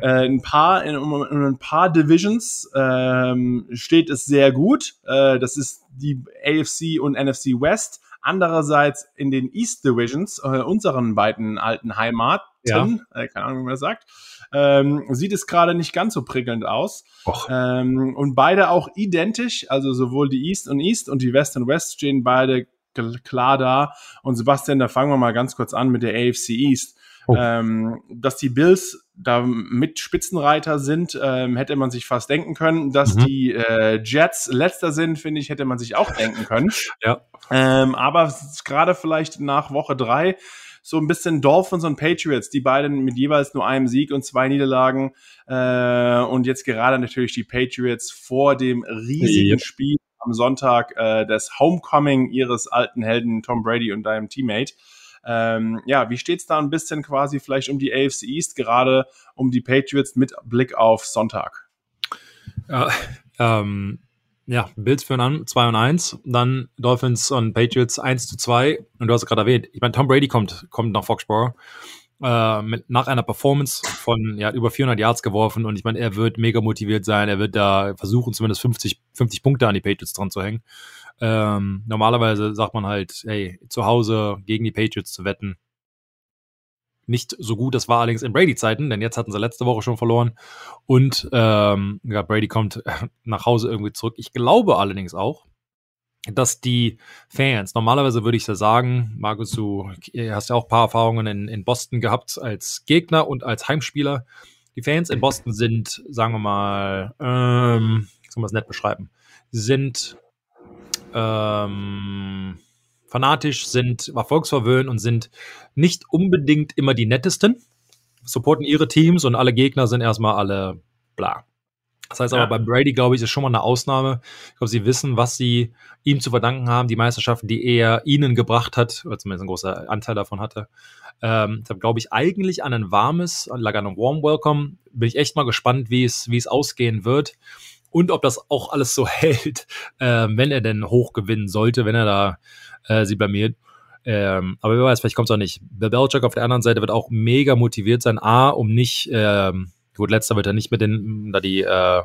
äh, ein paar in, um, in, ein paar Divisions ähm, steht es sehr gut. Äh, das ist die AFC und NFC West. Andererseits in den East Divisions, äh, unseren beiden alten Heimaten, ja. äh, keine Ahnung, wie man das sagt, ähm, sieht es gerade nicht ganz so prickelnd aus. Ähm, und beide auch identisch, also sowohl die East und East und die West und West stehen beide klar da. Und Sebastian, da fangen wir mal ganz kurz an mit der AFC East. Oh. Ähm, dass die Bills da mit Spitzenreiter sind, ähm, hätte man sich fast denken können. Dass mhm. die äh, Jets letzter sind, finde ich, hätte man sich auch denken können. ja. Ähm, aber gerade vielleicht nach Woche drei so ein bisschen Dolphins und Patriots, die beiden mit jeweils nur einem Sieg und zwei Niederlagen. Äh, und jetzt gerade natürlich die Patriots vor dem riesigen ja. Spiel am Sonntag äh, des Homecoming ihres alten Helden Tom Brady und deinem Teammate. Ähm, ja, wie steht es da ein bisschen quasi vielleicht um die AFC East, gerade um die Patriots mit Blick auf Sonntag? Ja, ähm, ja Bills führen an, 2 und 1, dann Dolphins und Patriots 1 zu 2. Und du hast es gerade erwähnt, ich meine, Tom Brady kommt, kommt nach Foxborough. Äh, mit, nach einer Performance von ja, über 400 Yards geworfen und ich meine, er wird mega motiviert sein, er wird da versuchen, zumindest 50, 50 Punkte an die Patriots dran zu hängen. Ähm, normalerweise sagt man halt, hey, zu Hause gegen die Patriots zu wetten. Nicht so gut, das war allerdings in Brady-Zeiten, denn jetzt hatten sie letzte Woche schon verloren. Und ähm, ja, Brady kommt nach Hause irgendwie zurück. Ich glaube allerdings auch, dass die Fans, normalerweise würde ich da sagen, Markus, du hast ja auch ein paar Erfahrungen in, in Boston gehabt als Gegner und als Heimspieler. Die Fans in Boston sind, sagen wir mal, ähm, soll man es nett beschreiben, sind ähm, fanatisch, sind erfolgsverwöhnt und sind nicht unbedingt immer die nettesten, supporten ihre Teams und alle Gegner sind erstmal alle bla. Das heißt ja. aber bei Brady, glaube ich, ist schon mal eine Ausnahme. Ich glaube, sie wissen, was sie ihm zu verdanken haben, die Meisterschaften, die er ihnen gebracht hat, oder zumindest ein großer Anteil davon hatte. Ähm, deshalb glaube ich eigentlich an ein warmes, an ein Warm Welcome. Bin ich echt mal gespannt, wie es, wie es ausgehen wird und ob das auch alles so hält, äh, wenn er denn hoch gewinnen sollte, wenn er da äh, sie blamiert. Ähm, aber wer weiß, vielleicht kommt es auch nicht. Bill Belichick auf der anderen Seite wird auch mega motiviert sein, A, um nicht, ähm, gut, letzter wird er nicht mit den, da die, äh,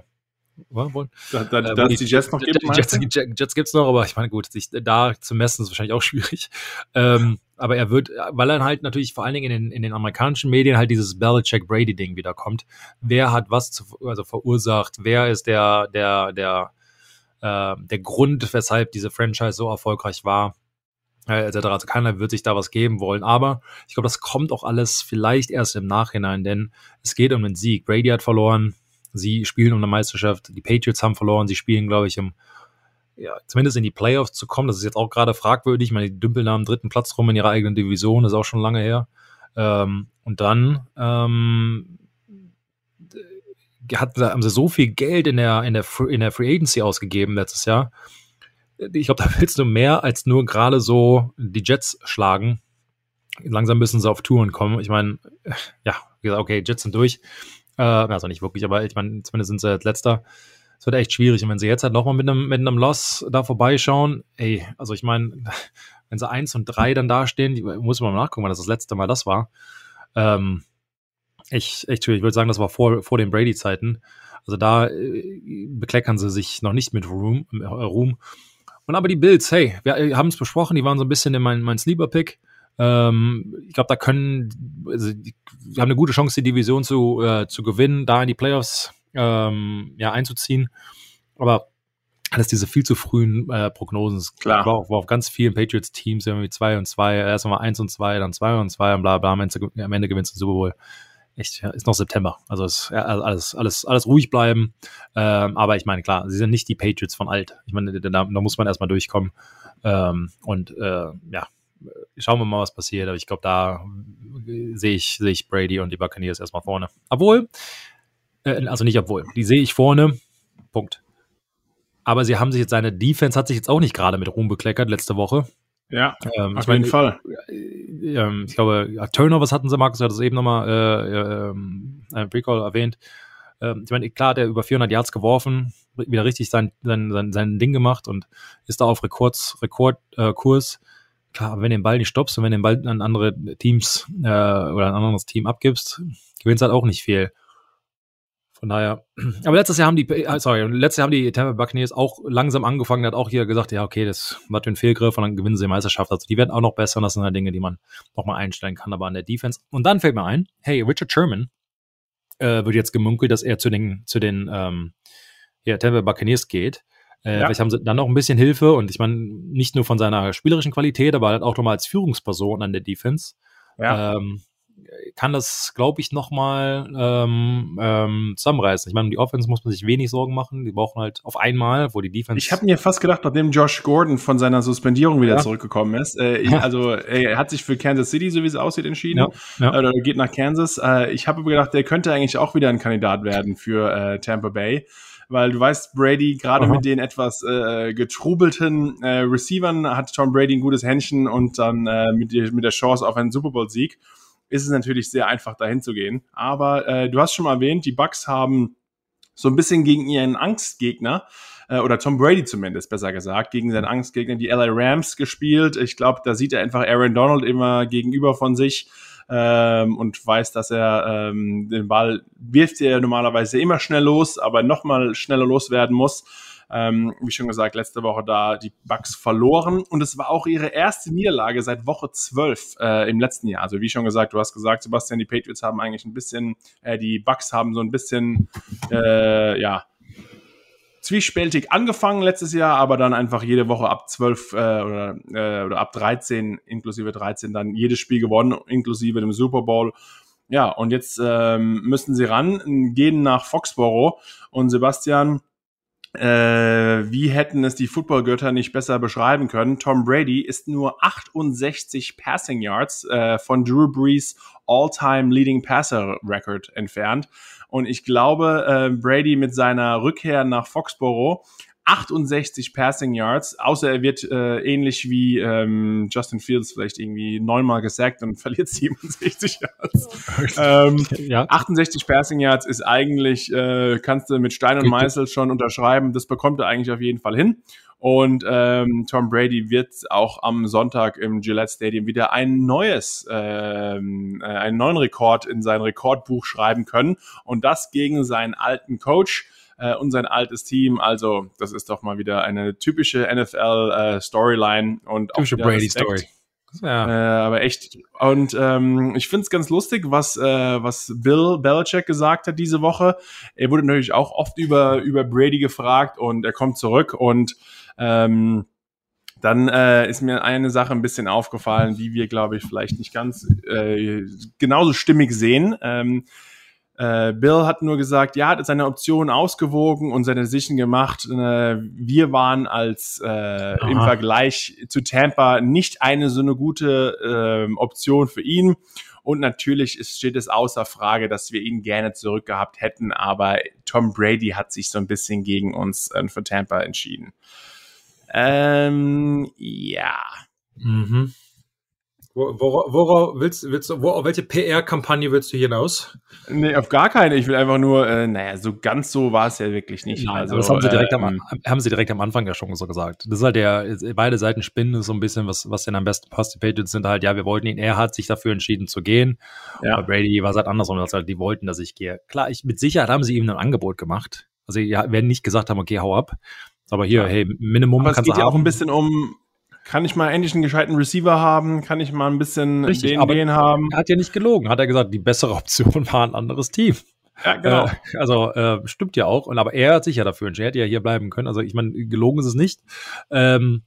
wollen. Da, da, äh, da die, die Jets noch gibt, Jets, Jets, Jets gibt's noch, aber ich meine, gut, sich da zu messen ist wahrscheinlich auch schwierig. Ähm, aber er wird, weil er halt natürlich vor allen Dingen in den, in den amerikanischen Medien halt dieses Belichick-Brady-Ding wieder kommt. Wer hat was zu, also verursacht? Wer ist der, der, der, äh, der Grund, weshalb diese Franchise so erfolgreich war? Äh, etc. Also keiner wird sich da was geben wollen. Aber ich glaube, das kommt auch alles vielleicht erst im Nachhinein, denn es geht um den Sieg. Brady hat verloren, sie spielen um eine Meisterschaft, die Patriots haben verloren, sie spielen, glaube ich, im ja, zumindest in die Playoffs zu kommen, das ist jetzt auch gerade fragwürdig. Ich meine, die dümpeln am dritten Platz rum in ihrer eigenen Division, das ist auch schon lange her. Ähm, und dann ähm, hat, haben sie so viel Geld in der, in, der, in der Free Agency ausgegeben letztes Jahr. Ich glaube, da willst du mehr als nur gerade so die Jets schlagen. langsam müssen sie auf Touren kommen. Ich meine, ja, okay, Jets sind durch. Äh, also nicht wirklich, aber ich meine, zumindest sind sie jetzt letzter. Es wird echt schwierig. Und wenn sie jetzt halt nochmal mit einem, mit einem Loss da vorbeischauen, ey, also ich meine, wenn sie eins und drei dann dastehen, muss man mal nachgucken, weil das das letzte Mal das war. Ähm, ich, echt schwierig. Ich würde sagen, das war vor, vor den Brady-Zeiten. Also da äh, bekleckern sie sich noch nicht mit Ruhm. Äh, Ruhm. Und aber die Bills, hey, wir äh, haben es besprochen, die waren so ein bisschen in mein, mein Sleeper-Pick. Ähm, ich glaube, da können, also die, die, haben eine gute Chance, die Division zu, äh, zu gewinnen, da in die Playoffs ähm, ja, einzuziehen. Aber alles diese viel zu frühen äh, Prognosen. Klar. War, war auf ganz vielen Patriots-Teams irgendwie zwei und zwei, erst mal eins und zwei, dann zwei und zwei und bla bla. Am Ende, am Ende gewinnst du den Super Bowl echt, ja, ist noch September. Also ist ja, alles, alles, alles ruhig bleiben. Ähm, aber ich meine, klar, sie sind nicht die Patriots von alt. Ich meine, da, da muss man erstmal durchkommen. Ähm, und äh, ja, schauen wir mal, was passiert. Aber ich glaube, da sehe ich, sehe ich Brady und die Buccaneers erstmal vorne. Obwohl, äh, also nicht obwohl, die sehe ich vorne. Punkt. Aber sie haben sich jetzt, seine Defense hat sich jetzt auch nicht gerade mit Ruhm bekleckert letzte Woche. Ja, ähm, auf jeden Fall. Äh, äh, ich glaube, Turnovers hatten sie, Markus hat es eben nochmal äh, äh, Recall erwähnt. Ähm, ich meine, klar, der über 400 Yards geworfen, wieder richtig sein, sein, sein, sein Ding gemacht und ist da auf Rekords, Rekordkurs. Äh, klar, wenn du den Ball nicht stoppst und wenn du den Ball an andere Teams äh, oder ein anderes Team abgibst, gewinnst halt auch nicht viel. Von daher, aber letztes Jahr haben die, äh, sorry, letztes Jahr haben die Tampa Buccaneers auch langsam angefangen, hat auch hier gesagt, ja, okay, das war ein Fehlgriff und dann gewinnen sie die Meisterschaft. Also die werden auch noch besser und das sind halt Dinge, die man nochmal einstellen kann, aber an der Defense. Und dann fällt mir ein, hey, Richard Sherman äh, wird jetzt gemunkelt, dass er zu den, zu den ähm, ja, Tampa Buccaneers geht. Äh, ja. Vielleicht haben sie dann noch ein bisschen Hilfe und ich meine, nicht nur von seiner spielerischen Qualität, aber halt auch nochmal als Führungsperson an der Defense. Ja. Ähm, kann das, glaube ich, nochmal ähm, ähm, zusammenreißen. Ich meine, die Offense muss man sich wenig Sorgen machen. Die brauchen halt auf einmal, wo die Defense. Ich habe mir fast gedacht, nachdem Josh Gordon von seiner Suspendierung wieder ja. zurückgekommen ist, äh, also er hat sich für Kansas City, so wie es aussieht, entschieden. Ja. Ja. Oder geht nach Kansas. Äh, ich habe gedacht, der könnte eigentlich auch wieder ein Kandidat werden für äh, Tampa Bay weil du weißt, Brady gerade mit den etwas äh, getrubelten äh, Receivern hat Tom Brady ein gutes Händchen und dann äh, mit, mit der Chance auf einen Super Bowl Sieg ist es natürlich sehr einfach, dahin zu gehen. Aber äh, du hast schon mal erwähnt, die Bucks haben so ein bisschen gegen ihren Angstgegner, äh, oder Tom Brady zumindest, besser gesagt, gegen seinen Angstgegner, die LA Rams gespielt. Ich glaube, da sieht er einfach Aaron Donald immer gegenüber von sich ähm, und weiß, dass er ähm, den Ball wirft er normalerweise immer schnell los, aber nochmal schneller loswerden muss. Ähm, wie schon gesagt, letzte Woche da die Bucks verloren und es war auch ihre erste Niederlage seit Woche 12 äh, im letzten Jahr. Also wie schon gesagt, du hast gesagt, Sebastian, die Patriots haben eigentlich ein bisschen, äh, die Bucks haben so ein bisschen, äh, ja, zwiespältig angefangen letztes Jahr, aber dann einfach jede Woche ab 12 äh, oder, äh, oder ab 13, inklusive 13, dann jedes Spiel gewonnen, inklusive dem Super Bowl. Ja, und jetzt ähm, müssen sie ran, gehen nach Foxborough und Sebastian, äh, wie hätten es die Footballgötter nicht besser beschreiben können? Tom Brady ist nur 68 Passing Yards äh, von Drew Brees All-Time Leading Passer Record entfernt. Und ich glaube, äh, Brady mit seiner Rückkehr nach Foxborough 68 Passing Yards, außer er wird äh, ähnlich wie ähm, Justin Fields vielleicht irgendwie neunmal gesackt und verliert 67 Yards. ähm, ja. 68 Passing Yards ist eigentlich, äh, kannst du mit Stein und Meißel schon unterschreiben, das bekommt er eigentlich auf jeden Fall hin. Und ähm, Tom Brady wird auch am Sonntag im Gillette Stadium wieder ein neues, ähm, äh, einen neuen Rekord in sein Rekordbuch schreiben können. Und das gegen seinen alten Coach äh, und sein altes Team. Also, das ist doch mal wieder eine typische NFL-Storyline äh, und typische Brady-Story. Ja. Äh, aber echt. Und ähm, ich finde es ganz lustig, was, äh, was Bill Belichick gesagt hat diese Woche. Er wurde natürlich auch oft über, über Brady gefragt und er kommt zurück und ähm, dann äh, ist mir eine Sache ein bisschen aufgefallen, die wir, glaube ich, vielleicht nicht ganz äh, genauso stimmig sehen. Ähm, äh, Bill hat nur gesagt, ja, hat seine Optionen ausgewogen und seine Decision gemacht. Äh, wir waren als äh, im Vergleich zu Tampa nicht eine so eine gute äh, Option für ihn. Und natürlich ist, steht es außer Frage, dass wir ihn gerne zurückgehabt hätten, aber Tom Brady hat sich so ein bisschen gegen uns äh, für Tampa entschieden. Ähm, ja. Mhm. Worauf, worauf willst, willst du, wo, auf welche PR-Kampagne willst du hinaus? Nee, auf gar keine. Ich will einfach nur, äh, naja, so ganz so war es ja wirklich nicht. Nein, also, das haben sie, direkt äh, am, ähm, haben sie direkt am Anfang ja schon so gesagt. Das ist halt der, beide Seiten spinnen so ein bisschen, was, was denn am besten passt. Die Patriots sind halt, ja, wir wollten ihn, er hat sich dafür entschieden zu gehen. Ja. Aber Brady war es halt andersrum, dass halt, die wollten, dass ich gehe. Klar, ich, mit Sicherheit haben sie ihm ein Angebot gemacht. Also, ja, werden nicht gesagt haben, okay, hau ab. Aber hier, ja. hey, Minimum Aber es geht ja auch ein bisschen um, kann ich mal endlich einen gescheiten Receiver haben? Kann ich mal ein bisschen Richtig, den, aber den haben? Er hat ja nicht gelogen. Hat er gesagt, die bessere Option war ein anderes Team. Ja, genau. Äh, also äh, stimmt ja auch. Und aber er hat sich ja dafür entschieden. Er hätte ja hier bleiben können. Also ich meine, gelogen ist es nicht. Ähm,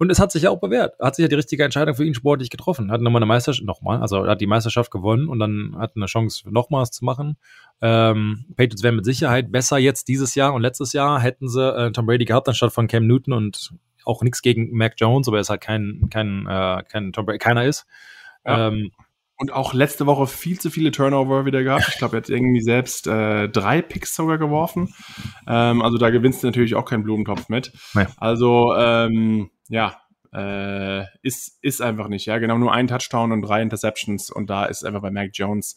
und es hat sich ja auch bewährt. Er hat sich ja die richtige Entscheidung für ihn sportlich getroffen. Hat nochmal eine Meisterschaft, nochmal, also hat die Meisterschaft gewonnen und dann hat eine Chance, nochmals zu machen. Ähm, Patriots wären mit Sicherheit besser jetzt dieses Jahr und letztes Jahr hätten sie äh, Tom Brady gehabt anstatt von Cam Newton und auch nichts gegen Mac Jones, aber er ist halt kein, kein, äh, kein Tom Brady, keiner ist. Ja. Ähm, und auch letzte Woche viel zu viele Turnover wieder gehabt. Ich glaube, er hat irgendwie selbst äh, drei Picks sogar geworfen. Ähm, also da gewinnst du natürlich auch keinen Blumentopf mit. Nee. Also ähm, ja, äh, ist, ist einfach nicht. Ja, genau, nur ein Touchdown und drei Interceptions. Und da ist einfach bei Mac Jones,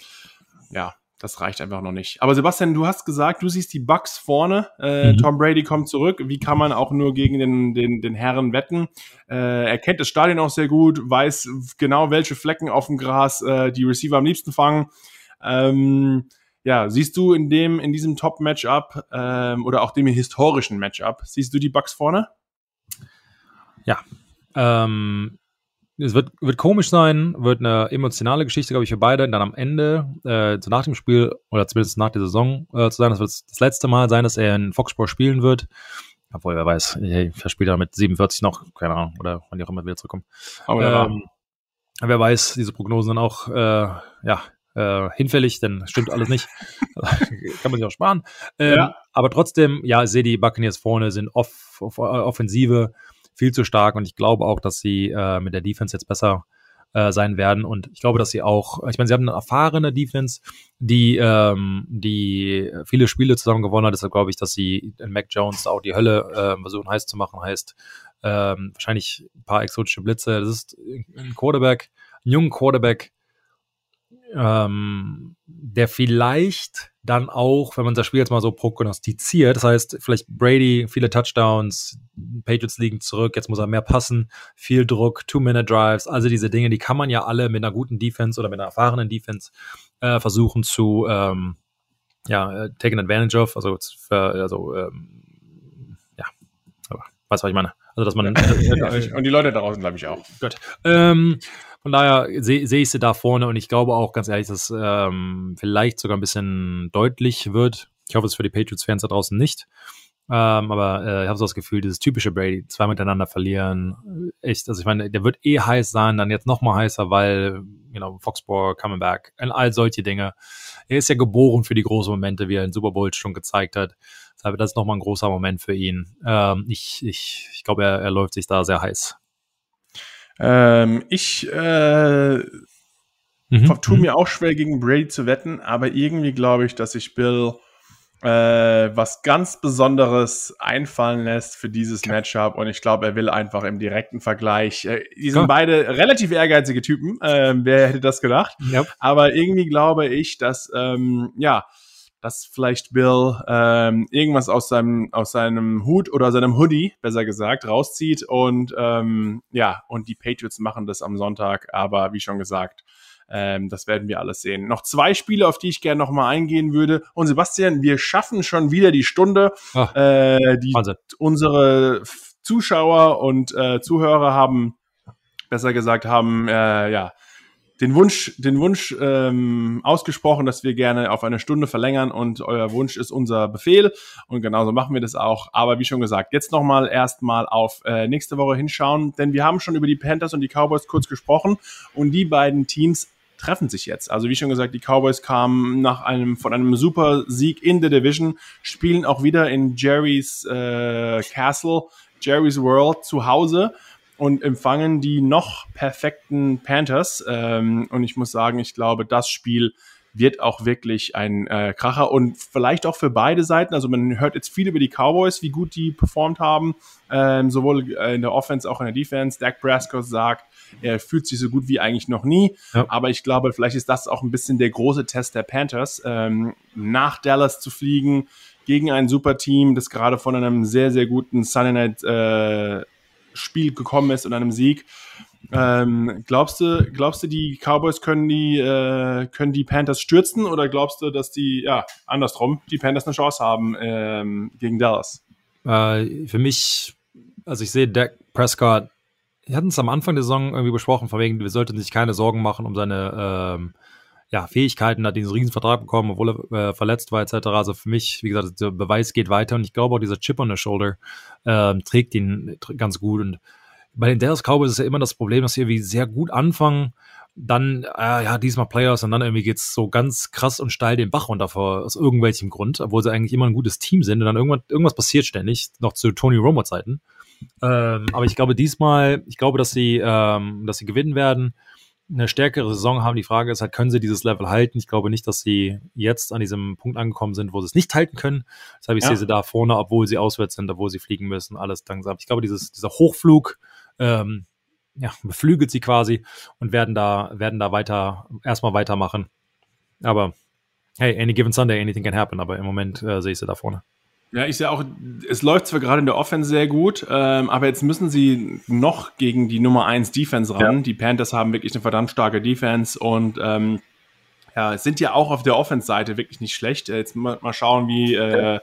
ja, das reicht einfach noch nicht. Aber Sebastian, du hast gesagt, du siehst die Bucks vorne. Äh, mhm. Tom Brady kommt zurück. Wie kann man auch nur gegen den, den, den Herren wetten? Äh, er kennt das Stadion auch sehr gut, weiß genau, welche Flecken auf dem Gras äh, die Receiver am liebsten fangen. Ähm, ja, siehst du in dem, in diesem Top-Matchup ähm, oder auch dem historischen Matchup, siehst du die Bucks vorne? Ja. Ähm, es wird, wird komisch sein, wird eine emotionale Geschichte, glaube ich, für beide. Dann am Ende, äh, so nach dem Spiel oder zumindest nach der Saison äh, zu sein, das wird das letzte Mal sein, dass er in Foxsport spielen wird. Obwohl, wer weiß, hey, verspielt er mit 47 noch, keine Ahnung, oder wann die auch immer wieder zurückkommen. Aber ähm, wer weiß, diese Prognosen sind auch, äh, ja, äh, hinfällig, denn stimmt alles nicht. Kann man sich auch sparen. Ähm, ja. Aber trotzdem, ja, sehe die Buccaneers vorne, sind off, off, Offensive viel zu stark und ich glaube auch, dass sie äh, mit der Defense jetzt besser äh, sein werden. Und ich glaube, dass sie auch, ich meine, sie haben eine erfahrene Defense, die ähm, die viele Spiele zusammen gewonnen hat, deshalb glaube ich, dass sie in Mac Jones auch die Hölle äh, versuchen heiß zu machen, heißt ähm, wahrscheinlich ein paar exotische Blitze. Das ist ein Quarterback, ein junger Quarterback, ähm, der vielleicht dann auch, wenn man das Spiel jetzt mal so prognostiziert, das heißt, vielleicht Brady, viele Touchdowns, Patriots liegen zurück, jetzt muss er mehr passen, viel Druck, Two-Minute-Drives, also diese Dinge, die kann man ja alle mit einer guten Defense oder mit einer erfahrenen Defense äh, versuchen zu ähm, ja, äh, taken advantage of, also, also ähm, ja, weißt du, was ich meine? Also, dass man. und die Leute da draußen, glaube ich, auch. Gut. Ähm, von daher sehe seh ich sie da vorne und ich glaube auch, ganz ehrlich, dass ähm, vielleicht sogar ein bisschen deutlich wird. Ich hoffe es für die Patriots-Fans da draußen nicht. Ähm, aber äh, ich habe so das Gefühl, dieses typische Brady, zwei miteinander verlieren, echt, also ich meine, der wird eh heiß sein, dann jetzt noch mal heißer, weil, you know, Foxborough, coming back all solche Dinge. Er ist ja geboren für die großen Momente, wie er in Super Bowl schon gezeigt hat. Deshalb das ist noch mal ein großer Moment für ihn. Ähm, ich ich, ich glaube, er, er läuft sich da sehr heiß. Ähm, ich äh, mhm. tue mhm. mir auch schwer, gegen Brady zu wetten, aber irgendwie glaube ich, dass sich Bill äh, was ganz Besonderes einfallen lässt für dieses. Matchup und ich glaube, er will einfach im direkten Vergleich. Äh, die sind ja. beide relativ ehrgeizige Typen. Äh, wer hätte das gedacht? Ja. Aber irgendwie glaube ich, dass ähm, ja dass vielleicht Bill ähm, irgendwas aus seinem, aus seinem Hut oder seinem Hoodie, besser gesagt, rauszieht und ähm, ja, und die Patriots machen das am Sonntag, aber wie schon gesagt, ähm, das werden wir alles sehen. Noch zwei Spiele, auf die ich gerne nochmal eingehen würde. Und Sebastian, wir schaffen schon wieder die Stunde. Ach, äh, die, unsere Zuschauer und äh, Zuhörer haben, besser gesagt, haben äh, ja den Wunsch, den Wunsch ähm, ausgesprochen, dass wir gerne auf eine Stunde verlängern und euer Wunsch ist unser Befehl und genauso machen wir das auch. Aber wie schon gesagt, jetzt nochmal erstmal auf äh, nächste Woche hinschauen, denn wir haben schon über die Panthers und die Cowboys kurz gesprochen und die beiden Teams treffen sich jetzt. Also wie schon gesagt, die Cowboys kamen nach einem von einem super Sieg in der Division, spielen auch wieder in Jerry's äh, Castle, Jerry's World zu Hause und empfangen die noch perfekten Panthers. Ähm, und ich muss sagen, ich glaube, das Spiel wird auch wirklich ein äh, Kracher und vielleicht auch für beide Seiten. Also man hört jetzt viel über die Cowboys, wie gut die performt haben, ähm, sowohl äh, in der Offense auch in der Defense. Dak Prescott sagt, er fühlt sich so gut wie eigentlich noch nie. Ja. Aber ich glaube, vielleicht ist das auch ein bisschen der große Test der Panthers, ähm, nach Dallas zu fliegen gegen ein super Team, das gerade von einem sehr, sehr guten Sunday Night äh, Spiel gekommen ist und einem Sieg. Ähm, glaubst du, glaubst du, die Cowboys können die, äh, können die Panthers stürzen oder glaubst du, dass die, ja, andersrum, die Panthers eine Chance haben ähm, gegen Dallas? Äh, für mich, also ich sehe Dak Prescott, wir hatten es am Anfang der Saison irgendwie besprochen, von wegen, wir sollten sich keine Sorgen machen um seine ähm, ja, Fähigkeiten, hat diesen Riesenvertrag bekommen, obwohl er äh, verletzt war, etc. Also für mich, wie gesagt, der Beweis geht weiter und ich glaube auch dieser Chip on the Shoulder äh, trägt ihn ganz gut und bei den Dallas Cowboys ist ja immer das Problem, dass sie irgendwie sehr gut anfangen, dann, äh, ja, diesmal Players und dann irgendwie geht's so ganz krass und steil den Bach runter vor, aus irgendwelchem Grund, obwohl sie eigentlich immer ein gutes Team sind und dann irgendwann, irgendwas passiert ständig, noch zu Tony Romo Zeiten. Ähm, aber ich glaube diesmal, ich glaube, dass sie, ähm, dass sie gewinnen werden, eine stärkere Saison haben. Die Frage ist halt, können sie dieses Level halten? Ich glaube nicht, dass sie jetzt an diesem Punkt angekommen sind, wo sie es nicht halten können. Deshalb ich ja. sehe sie da vorne, obwohl sie auswärts sind, obwohl sie fliegen müssen, alles langsam. Ich glaube, dieses, dieser Hochflug, ähm, ja, beflügelt sie quasi und werden da, werden da weiter, erstmal weitermachen. Aber hey, any given Sunday, anything can happen, aber im Moment äh, sehe ich sie da vorne. Ja, ich sehe auch, es läuft zwar gerade in der Offense sehr gut, ähm, aber jetzt müssen sie noch gegen die Nummer 1 Defense ran. Ja. Die Panthers haben wirklich eine verdammt starke Defense und ähm, ja, sind ja auch auf der Offense-Seite wirklich nicht schlecht. Jetzt mal, mal schauen, wie äh,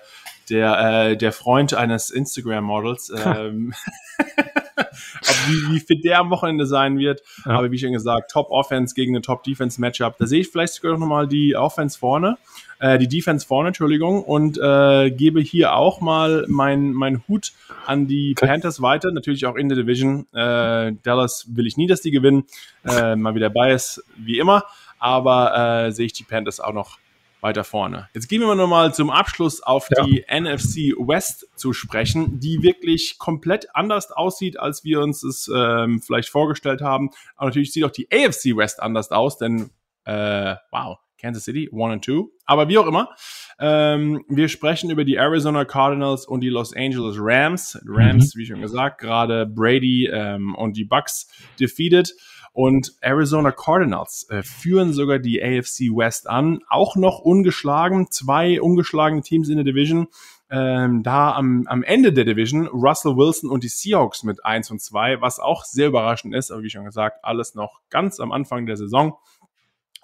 der, äh, der Freund eines Instagram-Models ähm, wie, wie fit der am Wochenende sein wird. Ja. Aber wie schon gesagt, Top Offense gegen eine Top Defense Matchup. Da sehe ich vielleicht sogar noch mal die Offense vorne, äh, die Defense vorne, Entschuldigung, und äh, gebe hier auch mal mein, mein Hut an die okay. Panthers weiter. Natürlich auch in der Division. Äh, Dallas will ich nie, dass die gewinnen. Äh, mal wieder Bias, wie immer. Aber äh, sehe ich die Panthers auch noch weiter vorne. Jetzt gehen wir nochmal zum Abschluss auf ja. die NFC West zu sprechen, die wirklich komplett anders aussieht, als wir uns es ähm, vielleicht vorgestellt haben. Aber natürlich sieht auch die AFC West anders aus, denn äh, wow, Kansas City, one and two. Aber wie auch immer, ähm, wir sprechen über die Arizona Cardinals und die Los Angeles Rams. Rams, mhm. wie schon gesagt, gerade Brady ähm, und die Bucks defeated. Und Arizona Cardinals äh, führen sogar die AFC West an, auch noch ungeschlagen, zwei ungeschlagene Teams in der Division. Ähm, da am, am Ende der Division Russell Wilson und die Seahawks mit 1 und 2, was auch sehr überraschend ist, aber wie schon gesagt, alles noch ganz am Anfang der Saison.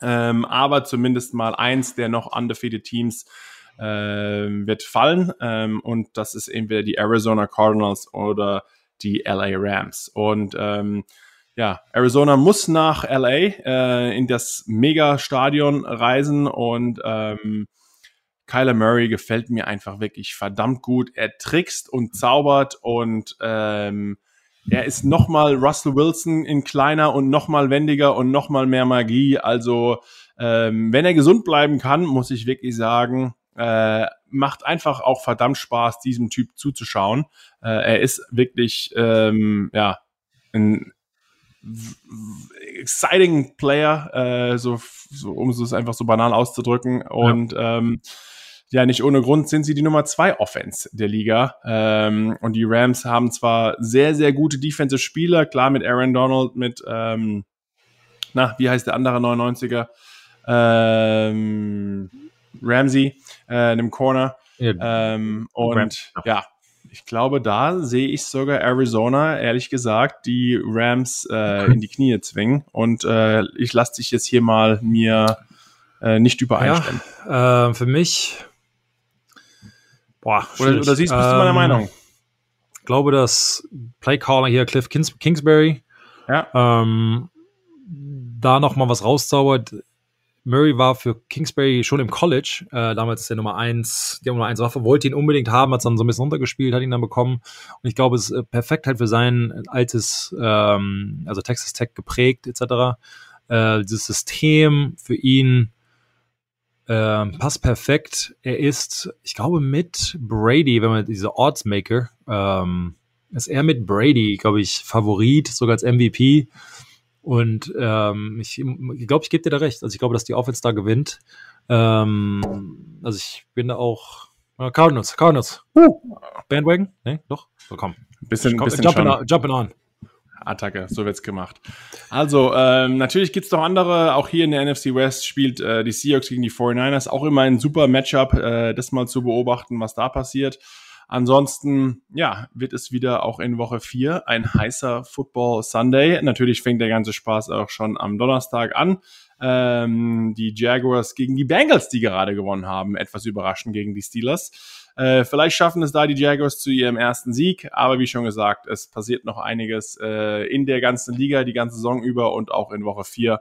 Ähm, aber zumindest mal eins der noch undefeated Teams äh, wird fallen ähm, und das ist entweder die Arizona Cardinals oder die LA Rams. Und ähm, ja, Arizona muss nach LA äh, in das Mega-Stadion reisen und ähm, Kyler Murray gefällt mir einfach wirklich verdammt gut. Er trickst und zaubert und ähm, er ist nochmal Russell Wilson in kleiner und nochmal wendiger und nochmal mehr Magie. Also ähm, wenn er gesund bleiben kann, muss ich wirklich sagen, äh, macht einfach auch verdammt Spaß, diesem Typ zuzuschauen. Äh, er ist wirklich ähm, ja ein exciting Player, äh, so, so, um es einfach so banal auszudrücken. Und ja. Ähm, ja, nicht ohne Grund sind sie die Nummer zwei Offense der Liga. Ähm, und die Rams haben zwar sehr, sehr gute Defensive Spieler, klar mit Aaron Donald, mit, ähm, na, wie heißt der andere 99er? Ähm, Ramsey, äh, in dem Corner. Ja. Ähm, und ja, ich glaube, da sehe ich sogar Arizona, ehrlich gesagt, die Rams äh, in die Knie zwingen. Und äh, ich lasse dich jetzt hier mal mir äh, nicht übereinstimmen. Ja, äh, für mich. Boah, oder, oder siehst du, bist du meiner ähm, Meinung? Ich glaube, dass Playcaller hier Cliff Kings Kingsbury ja. ähm, da noch mal was rauszaubert Murray war für Kingsbury schon im College, äh, damals der Nummer 1, der Nummer 1 Waffe, wollte ihn unbedingt haben, hat es dann so ein bisschen runtergespielt, hat ihn dann bekommen. Und ich glaube, es ist äh, perfekt halt für sein altes, ähm, also Texas Tech geprägt, etc. Äh, dieses System für ihn äh, passt perfekt. Er ist, ich glaube, mit Brady, wenn man diese Oddsmaker, ähm, ist er mit Brady, glaube ich, Favorit, sogar als MVP Und ähm, ich, ich glaube, ich gebe dir da recht. Also ich glaube, dass die Offense da gewinnt. Ähm, also ich bin da auch äh, Cardinals, Cardinals. Uh. Bandwagon? Ne, doch? So, komm. Bisschen, komm, bisschen jumping, on, jumping on. Attacke, so wird's gemacht. Also, ähm, natürlich gibt's noch andere. Auch hier in der NFC West spielt äh, die Seahawks gegen die 49ers. Auch immer ein super Matchup, äh, das mal zu beobachten, was da passiert. Ansonsten, ja, wird es wieder auch in Woche 4 ein heißer Football Sunday. Natürlich fängt der ganze Spaß auch schon am Donnerstag an. Ähm, die Jaguars gegen die Bengals, die gerade gewonnen haben, etwas überraschend gegen die Steelers. Äh, vielleicht schaffen es da die Jaguars zu ihrem ersten Sieg, aber wie schon gesagt, es passiert noch einiges äh, in der ganzen Liga, die ganze Saison über und auch in Woche 4.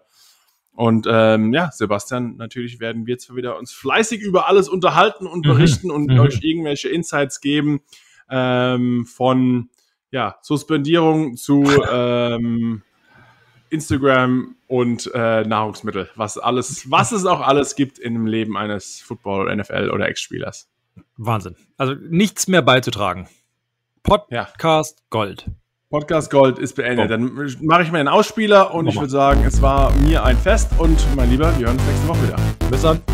Und ähm, ja, Sebastian, natürlich werden wir jetzt wieder uns fleißig über alles unterhalten und mhm. berichten mhm. und mhm. euch irgendwelche Insights geben ähm, von ja, Suspendierung zu ähm, Instagram und äh, Nahrungsmittel, was alles, was es auch alles gibt im Leben eines Football, NFL oder Ex-Spielers. Wahnsinn. Also nichts mehr beizutragen. Podcast ja. Gold. Podcast Gold ist beendet. Oh. Dann mache ich mir einen Ausspieler und Mach ich würde sagen, es war mir ein Fest und mein Lieber, wir hören uns nächste Woche wieder. Bis dann.